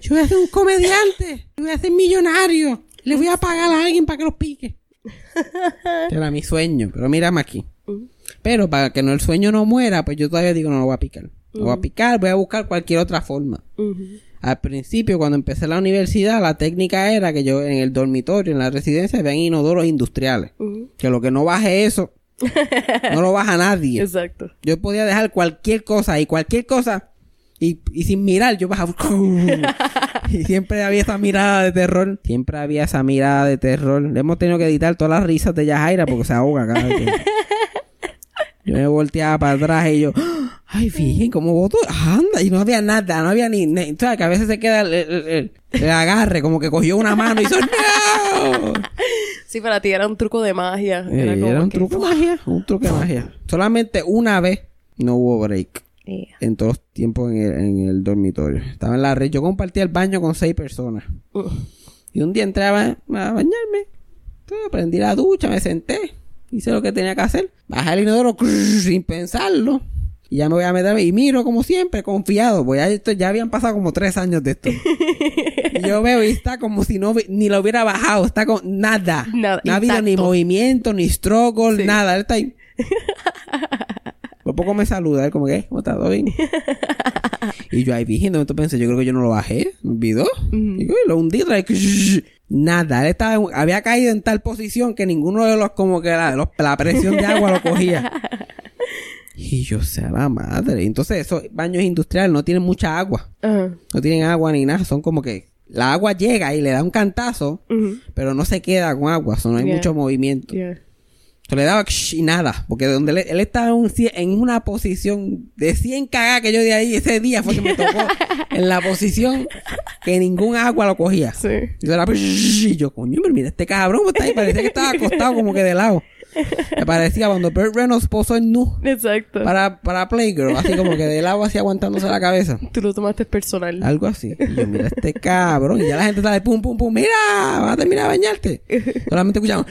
Yo voy a ser un comediante. Yo voy a ser millonario. Le voy a pagar a alguien para que los pique. Era mi sueño. Pero mírame aquí. Pero para que no el sueño no muera, pues yo todavía digo no lo voy a picar. Lo voy a picar, voy a buscar cualquier otra forma. Al principio, cuando empecé la universidad, la técnica era que yo en el dormitorio, en la residencia, habían inodoros industriales. Ujú. Que lo que no baje eso, no lo baja nadie. Exacto. Yo podía dejar cualquier cosa y cualquier cosa y, y sin mirar yo bajaba. y siempre había esa mirada de terror. Siempre había esa mirada de terror. Le hemos tenido que editar todas las risas de Yajaira porque se ahoga cada vez que- Yo me volteaba para atrás y yo, ay, fíjense cómo voto, anda, y no había nada, no había ni, ni- sabes que a veces se queda el, el- el- el agarre, como que cogió una mano y hizo, no. Sí, para ti era un truco de magia. Eh, Era, como un que- truco de magia, un truco de magia. Solamente una vez no hubo break Yeah. en todos los tiempos en el, en el dormitorio. Estaba en la red. Yo compartía el baño con seis personas. Uh. Y un día entré a, ba- a bañarme. Entonces, prendí la ducha, me senté. Hice lo que tenía que hacer. Bajé el inodoro sin pensarlo. Y ya me voy a meter y miro como siempre, confiado. Pues ya, esto, ya habían pasado como tres años de esto. y yo veo y está como si no ni lo hubiera bajado. Está con nada. Nada, no ha habido ni movimiento, ni struggle, Sí. nada. Él está ahí. Por poco me saluda, él como que, ¿cómo estás? ¿Todo bien? y yo ahí viendo, entonces pensé, yo creo que yo no lo bajé, me olvidó. Y yo, lo hundí, vez, nada, él estaba, en- había caído en tal posición que ninguno de los, como que la, los- la presión de agua lo cogía. Y yo, sea la madre. Entonces, esos baños industriales no tienen mucha agua. No tienen agua ni nada, son como que la agua llega y le da un cantazo, pero no se queda con agua, so no hay Yeah. mucho movimiento. Yeah. Se le daba y nada, porque donde él, él estaba en, un cie- en una posición de 100 cagadas que yo de ahí ese día fue que me tocó en la posición que ningún agua lo cogía. Sí. Y yo, era, y yo, coño, pero mira este cabrón, está ahí, parecía que estaba acostado como que de lado. Me parecía cuando Burt Reynolds posó en nu Exacto. para, para Playgirl, así como que de lado así aguantándose la cabeza. Tú lo tomaste personal. Algo así. Y yo, mira este cabrón. Y ya la gente está de pum, pum, pum. Mira, vas a terminar de bañarte. Solamente escuchamos.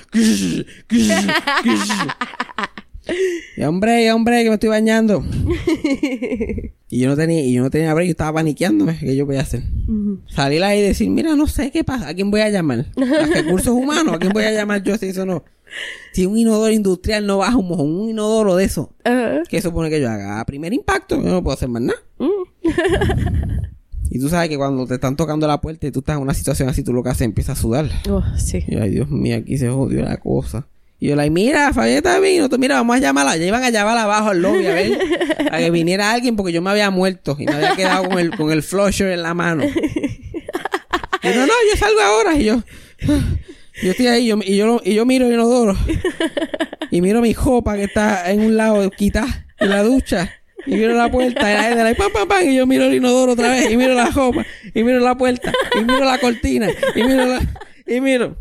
Y hombre, y hombre, que me estoy bañando. y yo no tenía, y yo no tenía break, yo estaba paniqueándome. ¿Qué yo voy a hacer? Salir ahí y decir, mira, no sé qué pasa. ¿A quién voy a llamar? ¿A recursos humanos? ¿A quién voy a llamar yo si eso no? Si un inodoro industrial no baja un mojón, un inodoro de eso, Ajá. ¿qué supone que yo haga? A primer impacto, yo no puedo hacer más nada. Mm. Y tú sabes que cuando te están tocando la puerta y tú estás en una situación así, tú lo que haces empieza a sudar. Oh, sí. Y ay, Dios mío, aquí se jodió la cosa. Y yo, like, mira, Fabieta vino, mira, vamos a llamarla. Ya iban a llamarla abajo al lobby a ver, a que viniera alguien porque yo me había muerto y me había quedado con el, con el flusher en la mano. Y yo, no, no, yo salgo ahora. Y yo, yo estoy ahí yo, y, yo, y yo miro el inodoro. Y miro mi jopa que está en un lado quitada en la ducha. Y miro la puerta y la gente, like, pam, pam, pam, y yo miro el inodoro otra vez. Y miro la jopa. Y miro la puerta. Y miro la cortina. Y miro la... Y miro...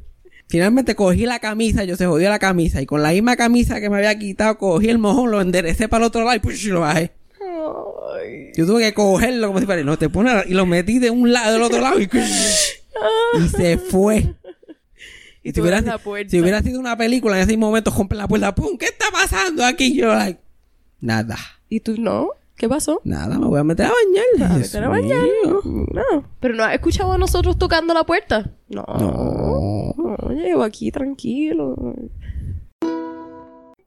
Finalmente cogí la camisa, yo se jodió la camisa y con la misma camisa que me había quitado, cogí el mojón, lo enderecé para el otro lado y push, lo bajé. Ay. Yo tuve que cogerlo como si fuera, no te pones y lo metí de un lado del otro lado y y se fue. Y si, hubiera, abres la si- puerta. si hubiera sido una película, en ese momento rompen la puerta, ¡pum! ¿Qué está pasando aquí? Yo, like, nada, ¿Y tú no? ¿Qué pasó? nada, me voy a meter a bañar. A Dios meter a bañar. No. ¿Pero no has escuchado a nosotros tocando la puerta? No. No. No, llevo aquí tranquilo.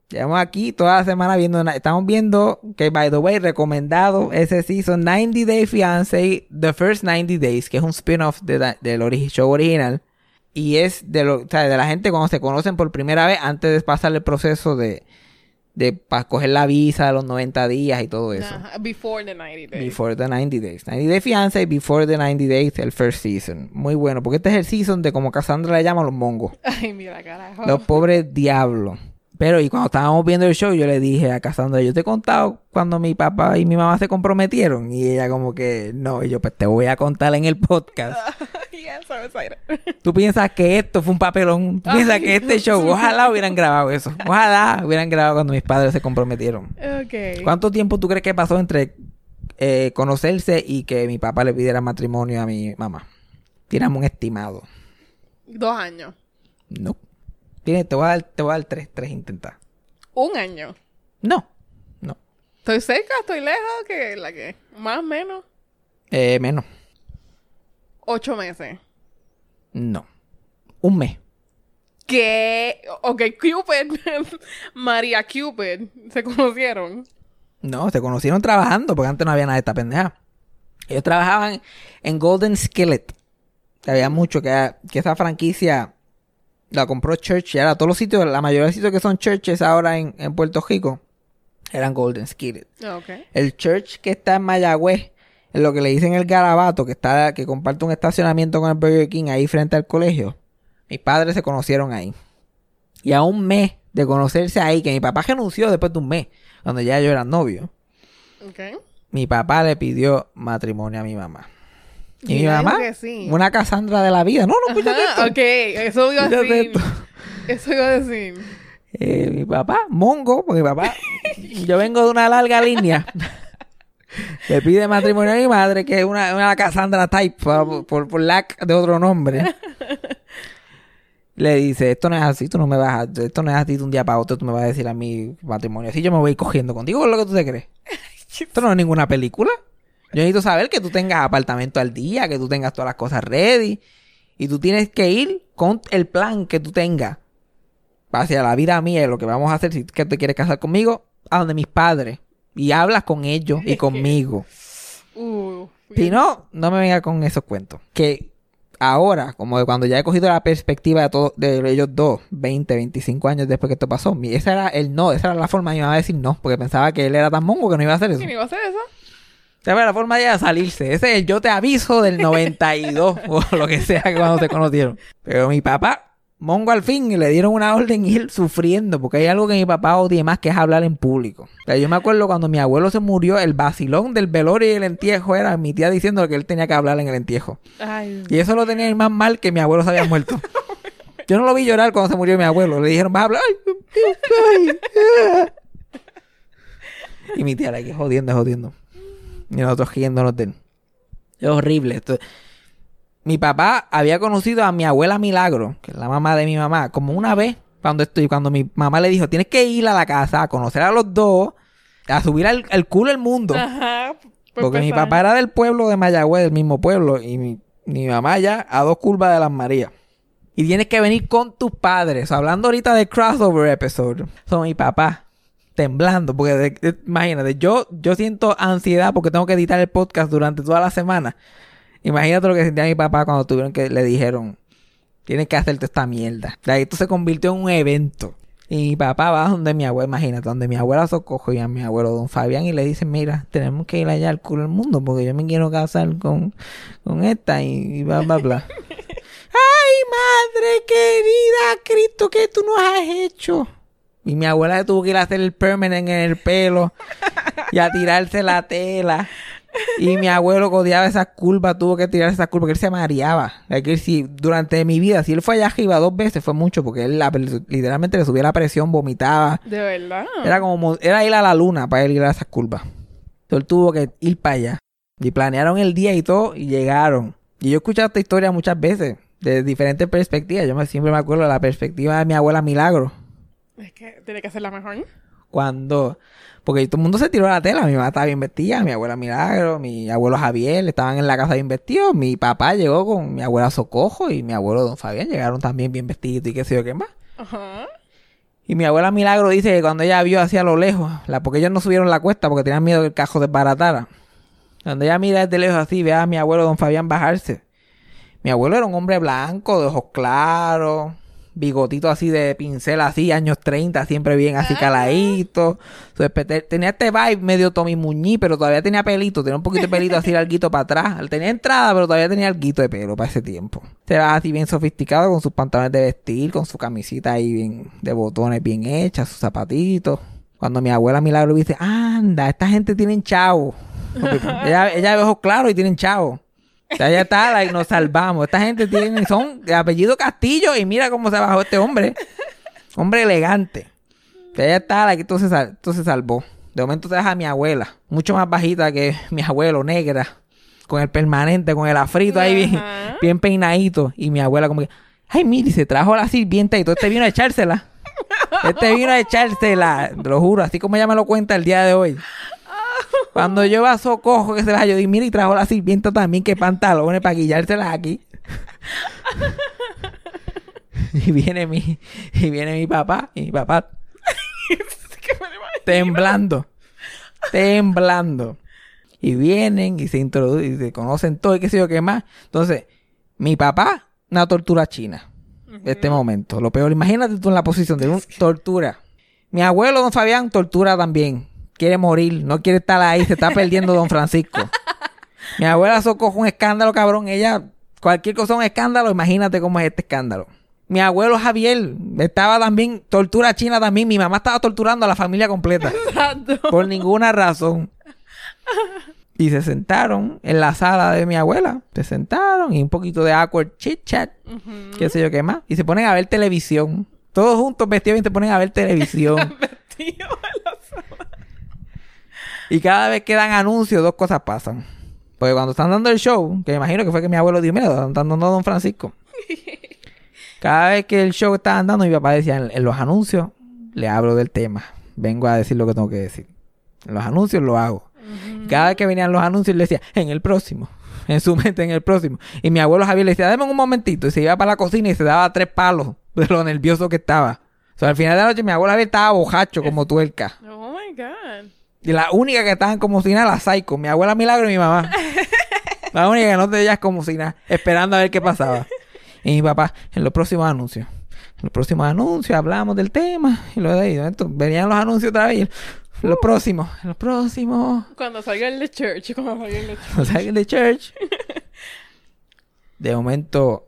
Llevamos aquí toda la semana viendo, estamos viendo que, by the way, recomendado ese season 90 Day Fiancé, The First 90 Days, que es un spin-off de del ori- show original. Y es de, lo, o sea, de la gente cuando se conocen por primera vez antes de pasar el proceso de, de para coger la visa de los 90 días y todo eso. Before the 90 days. Before the 90 Days. 90 Day Fiancé, Before the 90 Days, el first season. Muy bueno, porque este es el season de como Cassandra le llama los mongos. Ay, mira, carajo. Los pobres diablos. Pero y cuando estábamos viendo el show, yo le dije a Cassandra, yo te he contado cuando mi papá y mi mamá se comprometieron. Y ella como que, no, y yo pues te voy a contar en el podcast. yes, I'm excited. Tú piensas que esto fue un papelón. Tú piensas que este show, ojalá hubieran grabado eso. Ojalá hubieran grabado cuando mis padres se comprometieron. ok. ¿Cuánto tiempo tú crees que pasó entre eh, conocerse y que mi papá le pidiera matrimonio a mi mamá? Tiramos un estimado. Dos años. No. Tiene, te voy a dar, te voy a dar tres, tres intentas. Un año. No. No. ¿Estoy cerca? ¿Estoy lejos? ¿Qué? ¿La qué? ¿Más o menos? Eh, menos. Ocho meses. No. Un mes. ¿Qué? Ok, Cupid. María Cupid. ¿Se conocieron? No, se conocieron trabajando porque antes no había nada de esta pendeja. Ellos trabajaban en Golden Skillet. Que había mucho que, que esa franquicia la compró Church y ahora todos los sitios, la mayoría de los sitios que son churches ahora en, en Puerto Rico eran Golden Skillet. Ok. El church que está en Mayagüez, en lo que le dicen el Garabato, que está, que comparte un estacionamiento con el Burger King ahí frente al colegio. Mis padres se conocieron ahí. Y a un mes de conocerse ahí, que mi papá renunció después de un mes, cuando ya yo era novio, mi papá le pidió matrimonio a mi mamá. Y mi mamá, sí. una Casandra de la vida. No, no, escúchate Ajá, esto. ok, eso iba a decir. Eso iba a decir. Eh, mi papá, mongo, porque mi papá, yo vengo de una larga línea. Le pide matrimonio a mi madre, que es una, una Cassandra type, por, por, por lack de otro nombre. Le dice, esto no es así, tú no me vas a, esto no es así de un día para otro, tú me vas a decir a mi matrimonio. Así yo me voy cogiendo contigo, ¿con lo que tú te crees? Esto no es ninguna película. Yo necesito saber que tú tengas apartamento al día, que tú tengas todas las cosas ready. Y tú tienes que ir con el plan que tú tengas hacia la vida mía y lo que vamos a hacer si que te quieres casar conmigo, a donde mis padres. Y hablas con ellos y conmigo. Uh, Si no, no me venga con esos cuentos. Que ahora, como de cuando ya he cogido la perspectiva de todos de ellos dos, 20, 25 años después que esto pasó, esa era el no, esa era la forma de mi mamá de decir no, porque pensaba que él era tan mongo que no iba a hacer eso. ¿Quién iba a hacer eso? Esa era la forma de ella salirse. Ese es el yo te aviso del 92 o lo que sea que cuando se conocieron. Pero mi papá, mongo al fin, y le dieron una orden y él sufriendo, porque hay algo que mi papá odia más que es hablar en público. O sea, yo me acuerdo cuando mi abuelo se murió, el vacilón del velorio y el entierro era mi tía diciendo que él tenía que hablar en el entierro. Ay, Y eso lo tenía más mal que mi abuelo se había muerto. Yo no lo vi llorar cuando se murió mi abuelo. Le dijeron, vas a hablar. Ay, ay. Y mi tía, like, jodiendo, jodiendo. Y nosotros riéndonos de él. Es horrible. Esto. Mi papá había conocido a mi abuela Milagro, que es la mamá de mi mamá, como una vez cuando estoy, cuando mi mamá le dijo, tienes que ir a la casa a conocer a los dos, a subir al, al culo el mundo. Ajá. por Porque mi papá era del pueblo de Mayagüez, del mismo pueblo, y mi, mi mamá ya a dos curvas de las Marías. Y tienes que venir con tus padres. Hablando ahorita de crossover episode. Son mi papá temblando. Porque de- de- imagínate, yo, yo siento ansiedad porque tengo que editar el podcast durante toda la semana. Imagínate lo que sentía mi papá cuando tuvieron que le dijeron, tienes que hacerte esta mierda. De ahí esto se convirtió en un evento. Y mi papá va donde mi abuela, imagínate, donde mi abuela Socojo y a mi abuelo Don Fabián y le dicen, mira, tenemos que ir allá al culo del mundo porque yo me quiero casar con, con esta y, y bla, bla, bla. ¡Ay, madre querida! Cristo, ¿qué tú nos has hecho? Y mi abuela se tuvo que ir a hacer el permanent en el pelo y a tirarse la tela. Y mi abuelo codiaba esas curvas, tuvo que tirar esas curvas, porque él se mareaba. Que si durante mi vida, si él fue allá arriba dos veces, fue mucho, porque él la- literalmente le subía la presión, vomitaba. De verdad. Era como, era ir a la luna para él ir a esas curvas. Entonces él tuvo que ir para allá. Y planearon el día y todo, y llegaron. Y yo he escuchado esta historia muchas veces. de diferentes perspectivas. Yo me, siempre me acuerdo de la perspectiva de mi abuela Milagro. Es que tiene que ser la mejor. Cuando... Porque todo el mundo se tiró a la tela. Mi mamá estaba bien vestida, mi abuela Milagro, mi abuelo Javier estaban en la casa bien vestidos. Mi papá llegó con mi abuela Socojo y mi abuelo Don Fabián llegaron también bien vestidos y qué sé yo qué más. Ajá. Y mi abuela Milagro dice que cuando ella vio hacia lo lejos, la, porque ellos no subieron la cuesta porque tenían miedo que el cajo desbaratara. Cuando ella mira desde lejos así, ve a mi abuelo Don Fabián bajarse. Mi abuelo era un hombre blanco, de ojos claros, bigotito así de pincel así, años 30, siempre bien así caladito. Tenía este vibe medio Tommy Muñiz, pero todavía tenía pelito, tenía un poquito de pelito así larguito para atrás. Tenía entrada, pero todavía tenía alguito de pelo para ese tiempo. Se va así bien sofisticado con sus pantalones de vestir, con su camisita ahí bien de botones bien hechas, sus zapatitos. Cuando mi abuela Milagro dice, anda, esta gente tienen chavo. Ella, ella ve ojos claros y tienen chavo. Ya está, like, nos salvamos. Esta gente tiene, son de apellido Castillo y mira cómo se bajó este hombre. Hombre elegante. Ya está, like, entonces, sal- entonces salvó. De momento te deja a mi abuela, mucho más bajita que mi abuelo, negra, con el permanente, con el afrito ahí bien, bien peinadito. Y mi abuela como que, ay, mire, se trajo la sirvienta y todo este vino a echársela. Este vino a echársela, te lo juro, así como ella me lo cuenta el día de hoy. Cuando yo a Socojo que se va, yo digo, mira, y trajo la sirvienta también, que pantalones para guillárselas aquí. y viene mi, y viene mi papá, y mi papá temblando, temblando. Y vienen y se introducen, y se conocen todo y qué sé yo qué más. Entonces, mi papá, una tortura china. Este momento. Lo peor, imagínate tú en la posición de un tortura. Mi abuelo, don Fabián, tortura también. Quiere morir, no quiere estar ahí, se está perdiendo don Francisco. Mi abuela Socojo un escándalo, cabrón. Ella, cualquier cosa es un escándalo, imagínate cómo es este escándalo. Mi abuelo Javier estaba también, tortura china también. Mi mamá estaba torturando a la familia completa. Exacto. Por ninguna razón. Y se sentaron en la sala de mi abuela. Se sentaron y un poquito de awkward chit chat. Qué sé yo qué más. Y se ponen a ver televisión. Todos juntos vestidos y se ponen a ver televisión. Tío. Y cada vez que dan anuncios, dos cosas pasan. Porque cuando están dando el show, que me imagino que fue que mi abuelo dijo, mira, están dando a Don Francisco. Cada vez que el show estaba andando, mi papá decía, en, en los anuncios, le hablo del tema. Vengo a decir lo que tengo que decir. En los anuncios lo hago. Cada vez que venían los anuncios, le decía, en el próximo. En su mente, en el próximo. Y mi abuelo Javier le decía, dame un momentito. Y se iba para la cocina y se daba tres palos de lo nervioso que estaba. O sea, al final de la noche, mi abuelo Javier estaba bojacho como tuerca. Oh my God. Y la única que estaban como si nada, la Psycho. Mi abuela Milagro y mi mamá. la única que no te veías como si nada, esperando a ver qué pasaba. Y mi papá, en los próximos anuncios. En los próximos anuncios hablamos del tema. Y luego de ahí, entonces, venían los anuncios otra vez. en los próximos, los próximos. Cuando salga el de church, cuando salga el de church. O sea, de church. De momento,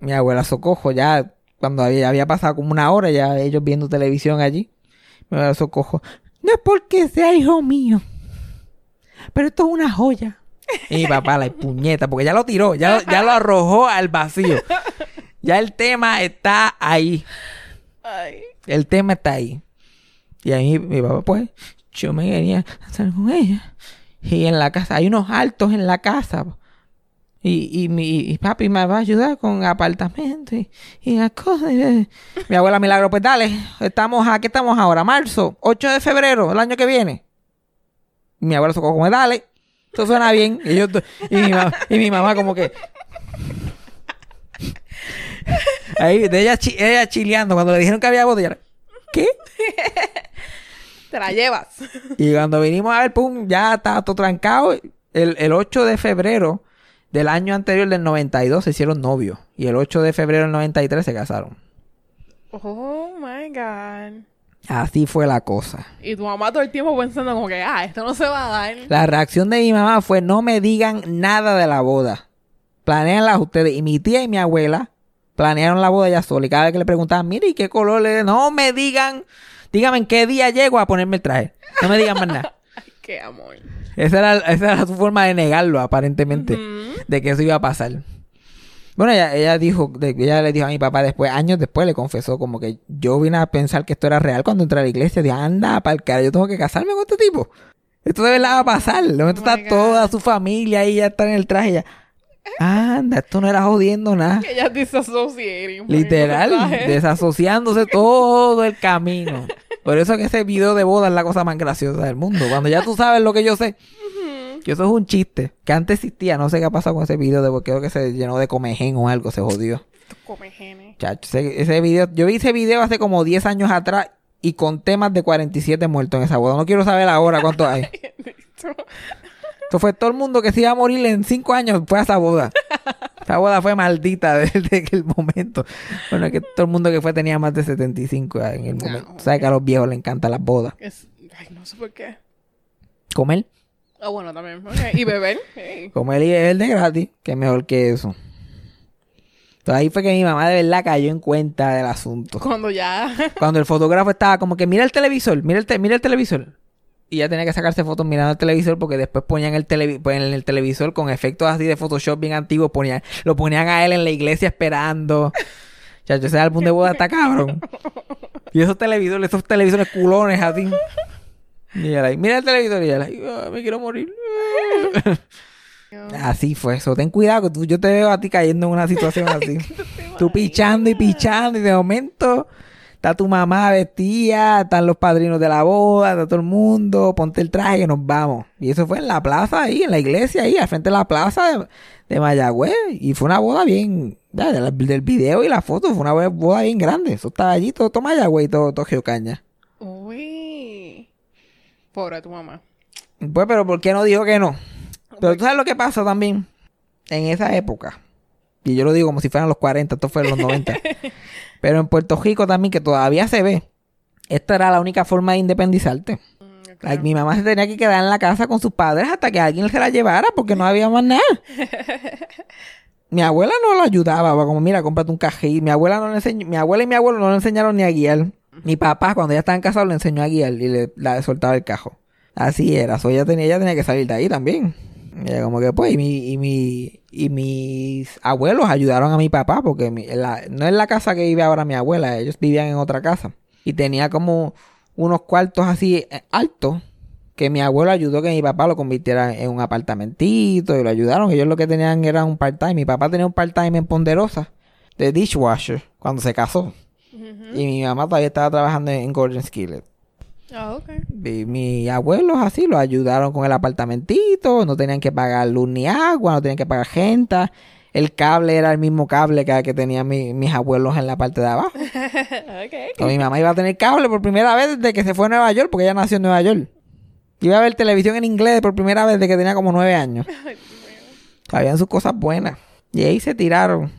mi abuela Socojo, ya cuando había, había pasado como una hora, ya ellos viendo televisión allí. Mi abuela Socojo, no es porque sea hijo mío, pero esto es una joya. Y papá, la puñeta, porque ya lo tiró, ya, lo- ya lo arrojó al vacío. Ya el tema está ahí. Ay. El tema está ahí. Y ahí mi papá, pues, yo me quería estar con ella. Y en la casa, hay unos altos en la casa. Y, y mi y papi me va a ayudar con apartamento y, y las cosas. Y, mi abuela Milagro, pues dale, estamos aquí, estamos ahora, marzo, 8 de febrero, el año que viene. Mi abuela se como, dale, eso suena bien. Y, yo, y, mi, mamá, y mi mamá como que... Ahí, de ella, chi- ella chileando, cuando le dijeron que había boda, ella, ¿qué? Te la llevas. Y cuando vinimos a ver, pum, ya estaba todo trancado. El, el 8 de febrero del año anterior, del 92, se hicieron novios. Y el 8 de febrero del 93 se casaron. Oh my God. Así fue la cosa. Y tu mamá todo el tiempo pensando como que, ah, esto no se va a dar. La reacción de mi mamá fue, no me digan nada de la boda. Planeanla ustedes. Y mi tía y mi abuela planearon la boda ya sola. Y cada vez que le preguntaban, mire, ¿y qué color le No me digan, dígame en qué día llego a ponerme el traje. No me digan más nada. Ay, qué amor. Esa era, esa era su forma de negarlo, aparentemente, de que eso iba a pasar. Bueno, ella, ella dijo, ella le dijo a mi papá después, años después, le confesó como que yo vine a pensar que esto era real cuando entré a la iglesia. Dije, anda, para el cara, yo tengo que casarme con este tipo. Esto de verdad va a pasar. De momento Oh está God. toda su familia ahí, ya está en el traje ya. Anda, esto no era jodiendo nada. Que. Literal, desasociándose todo el camino. Por eso que ese video de boda es la cosa más graciosa del mundo. Cuando ya tú sabes lo que yo sé. Que eso es un chiste. Que antes existía. No sé qué ha pasado con ese video de creo que se llenó de comején o algo. Se jodió. Come genes. Chacho, ese, ese video. Yo vi ese video hace como 10 años atrás. Y conté más de 47 muertos en esa boda. No quiero saber ahora cuántos hay. Eso fue todo el mundo que se iba a morir en 5 años. Fue a esa boda. Esa boda fue maldita desde el momento. Bueno, es que todo el mundo que fue tenía más de 75 en el momento. No. ¿Sabes que a los viejos les encantan las bodas? Es- Ay, no sé por qué. Comer. Ah, bueno, también. Y beber. Hey. Comer y beber de gratis. Que mejor que eso. Entonces ahí fue que mi mamá de verdad cayó en cuenta del asunto. Cuando ya. Cuando el fotógrafo estaba como que mira el televisor, mira el, te- mira el televisor. Y ya tenía que sacarse fotos mirando el televisor porque después ponían el, televi- pues, en el televisor con efectos así de Photoshop bien antiguos. Ponían, lo ponían a él en la iglesia esperando. Chacho, ese álbum de boda está cabrón. Y esos televisores, esos televisores culones así. Y ahí, mira el televisor y él ahí, "Ah, me quiero morir. Así fue eso. Ten cuidado que tú, yo te veo a ti cayendo en una situación así. tú pichando y pichando y de momento está tu mamá vestida, están los padrinos de la boda, está todo el mundo, ponte el traje que nos vamos. Y eso fue en la plaza ahí, en la iglesia ahí, al frente de la plaza de, de Mayagüez. Y fue una boda bien, ya, de la- del video y la foto, fue una boda bien grande. Eso estaba allí, todo, todo Mayagüez y todo, todo Geocaña. Uy. Pobre tu mamá. Pues, pero ¿por qué no dijo que no? Pero tú sabes lo que pasa también en esa época. Y yo lo digo como si fueran los 40, esto fue en los 90. pero en Puerto Rico también, que todavía se ve. Esta era la única forma de independizarte. Like, mi mamá se tenía que quedar en la casa con sus padres hasta que alguien se la llevara porque no había más nada. mi abuela no la ayudaba, como mira, cómprate un cajil. Mi abuela no le enseñó, mi abuela y mi abuelo no le enseñaron ni a guiar. Mi papá, cuando ya estaban casados, le enseñó a guiar y le la soltaba el cajo. Así era, so, ella tenía, ella tenía que salir de ahí también. Y como que pues, y mi, y mi, y mis abuelos ayudaron a mi papá, porque mi- la- no es la casa que vive ahora mi abuela, ellos vivían en otra casa. Y tenía como unos cuartos así eh, altos, que mi abuelo ayudó que mi papá lo convirtiera en un apartamentito, y lo ayudaron. Ellos lo que tenían era un part-time. Mi papá tenía un part-time en Ponderosa, de dishwasher, cuando se casó. Y mi mamá todavía estaba trabajando en Gordon Skillet. Ah. Y mis abuelos así lo ayudaron con el apartamentito, no tenían que pagar luz ni agua, no tenían que pagar gente. El cable era el mismo cable que, que tenían mi- mis abuelos en la parte de abajo. ok. So, mi mamá iba a tener cable por primera vez desde que se fue a Nueva York, porque ella nació en Nueva York. Iba a ver televisión en inglés por primera vez desde que tenía como nueve años. Habían sus cosas buenas. Y ahí se tiraron.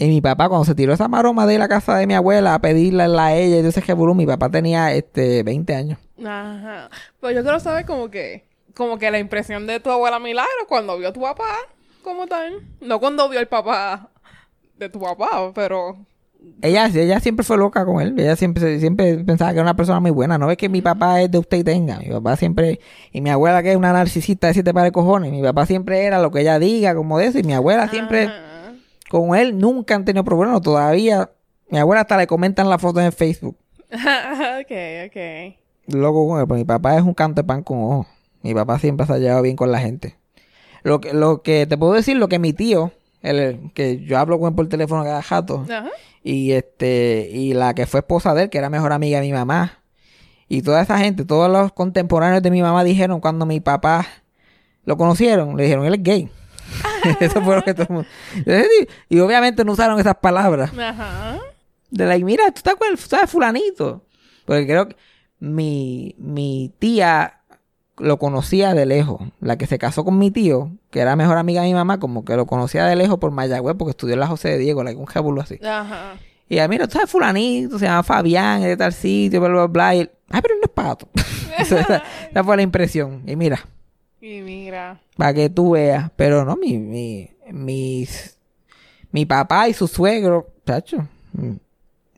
Y mi papá, cuando se tiró esa maroma de la casa de mi abuela a pedirle a ella y ese revolú, mi papá tenía este 20 años. Ajá. Pues yo quiero saber como que, como que la impresión de tu abuela Milagro cuando vio a tu papá, como tal. No cuando vio al papá de tu papá, pero Ella, ella siempre fue loca con él. Ella siempre, siempre pensaba que era una persona muy buena. No ves que mi papá es de usted y tenga. Mi papá siempre... Y mi abuela que es una narcisista de siete pares de cojones. Mi papá siempre era lo que ella diga, como de eso. Y mi abuela siempre... Con él nunca han tenido problemas. Todavía... Mi abuela hasta le comentan las fotos en Facebook. ok, ok. Loco con él. Pero mi papá es un canto de pan con ojo. Mi papá siempre se ha llevado bien con la gente. Lo que, lo que te puedo decir, lo que mi tío... El, que yo hablo con él por teléfono cada jato. Y este y la que fue esposa de él que era mejor amiga de mi mamá y toda esa gente todos los contemporáneos de mi mamá dijeron cuando mi papá lo conocieron le dijeron él es gay eso fue lo que todo el mundo y, y obviamente no usaron esas palabras Ajá. de la mira tú estás con el ¿sabes, fulanito porque creo que mi mi tía lo conocía de lejos la que se casó con mi tío que era mejor amiga de mi mamá como que lo conocía de lejos por Mayagüez porque estudió en la José de Diego like, un jabulo así Ajá. y ella, mira, tú sabes fulanito, se llama Fabián, es de tal sitio, bla, bla, bla. Y él, ay, pero él no es pato. Esa fue la impresión. Y mira, Y mira. para que tú veas. Pero no, mi, mi, mis, mi papá y su suegro, chacho, mm,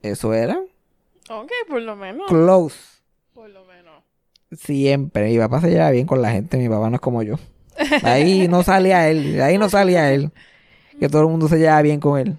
eso era Ok, por lo menos. close. Por lo menos. Siempre. Mi papá se lleva bien con la gente, mi papá no es como yo. Ahí no salía él, ahí no salía él. Que todo el mundo se lleva bien con él.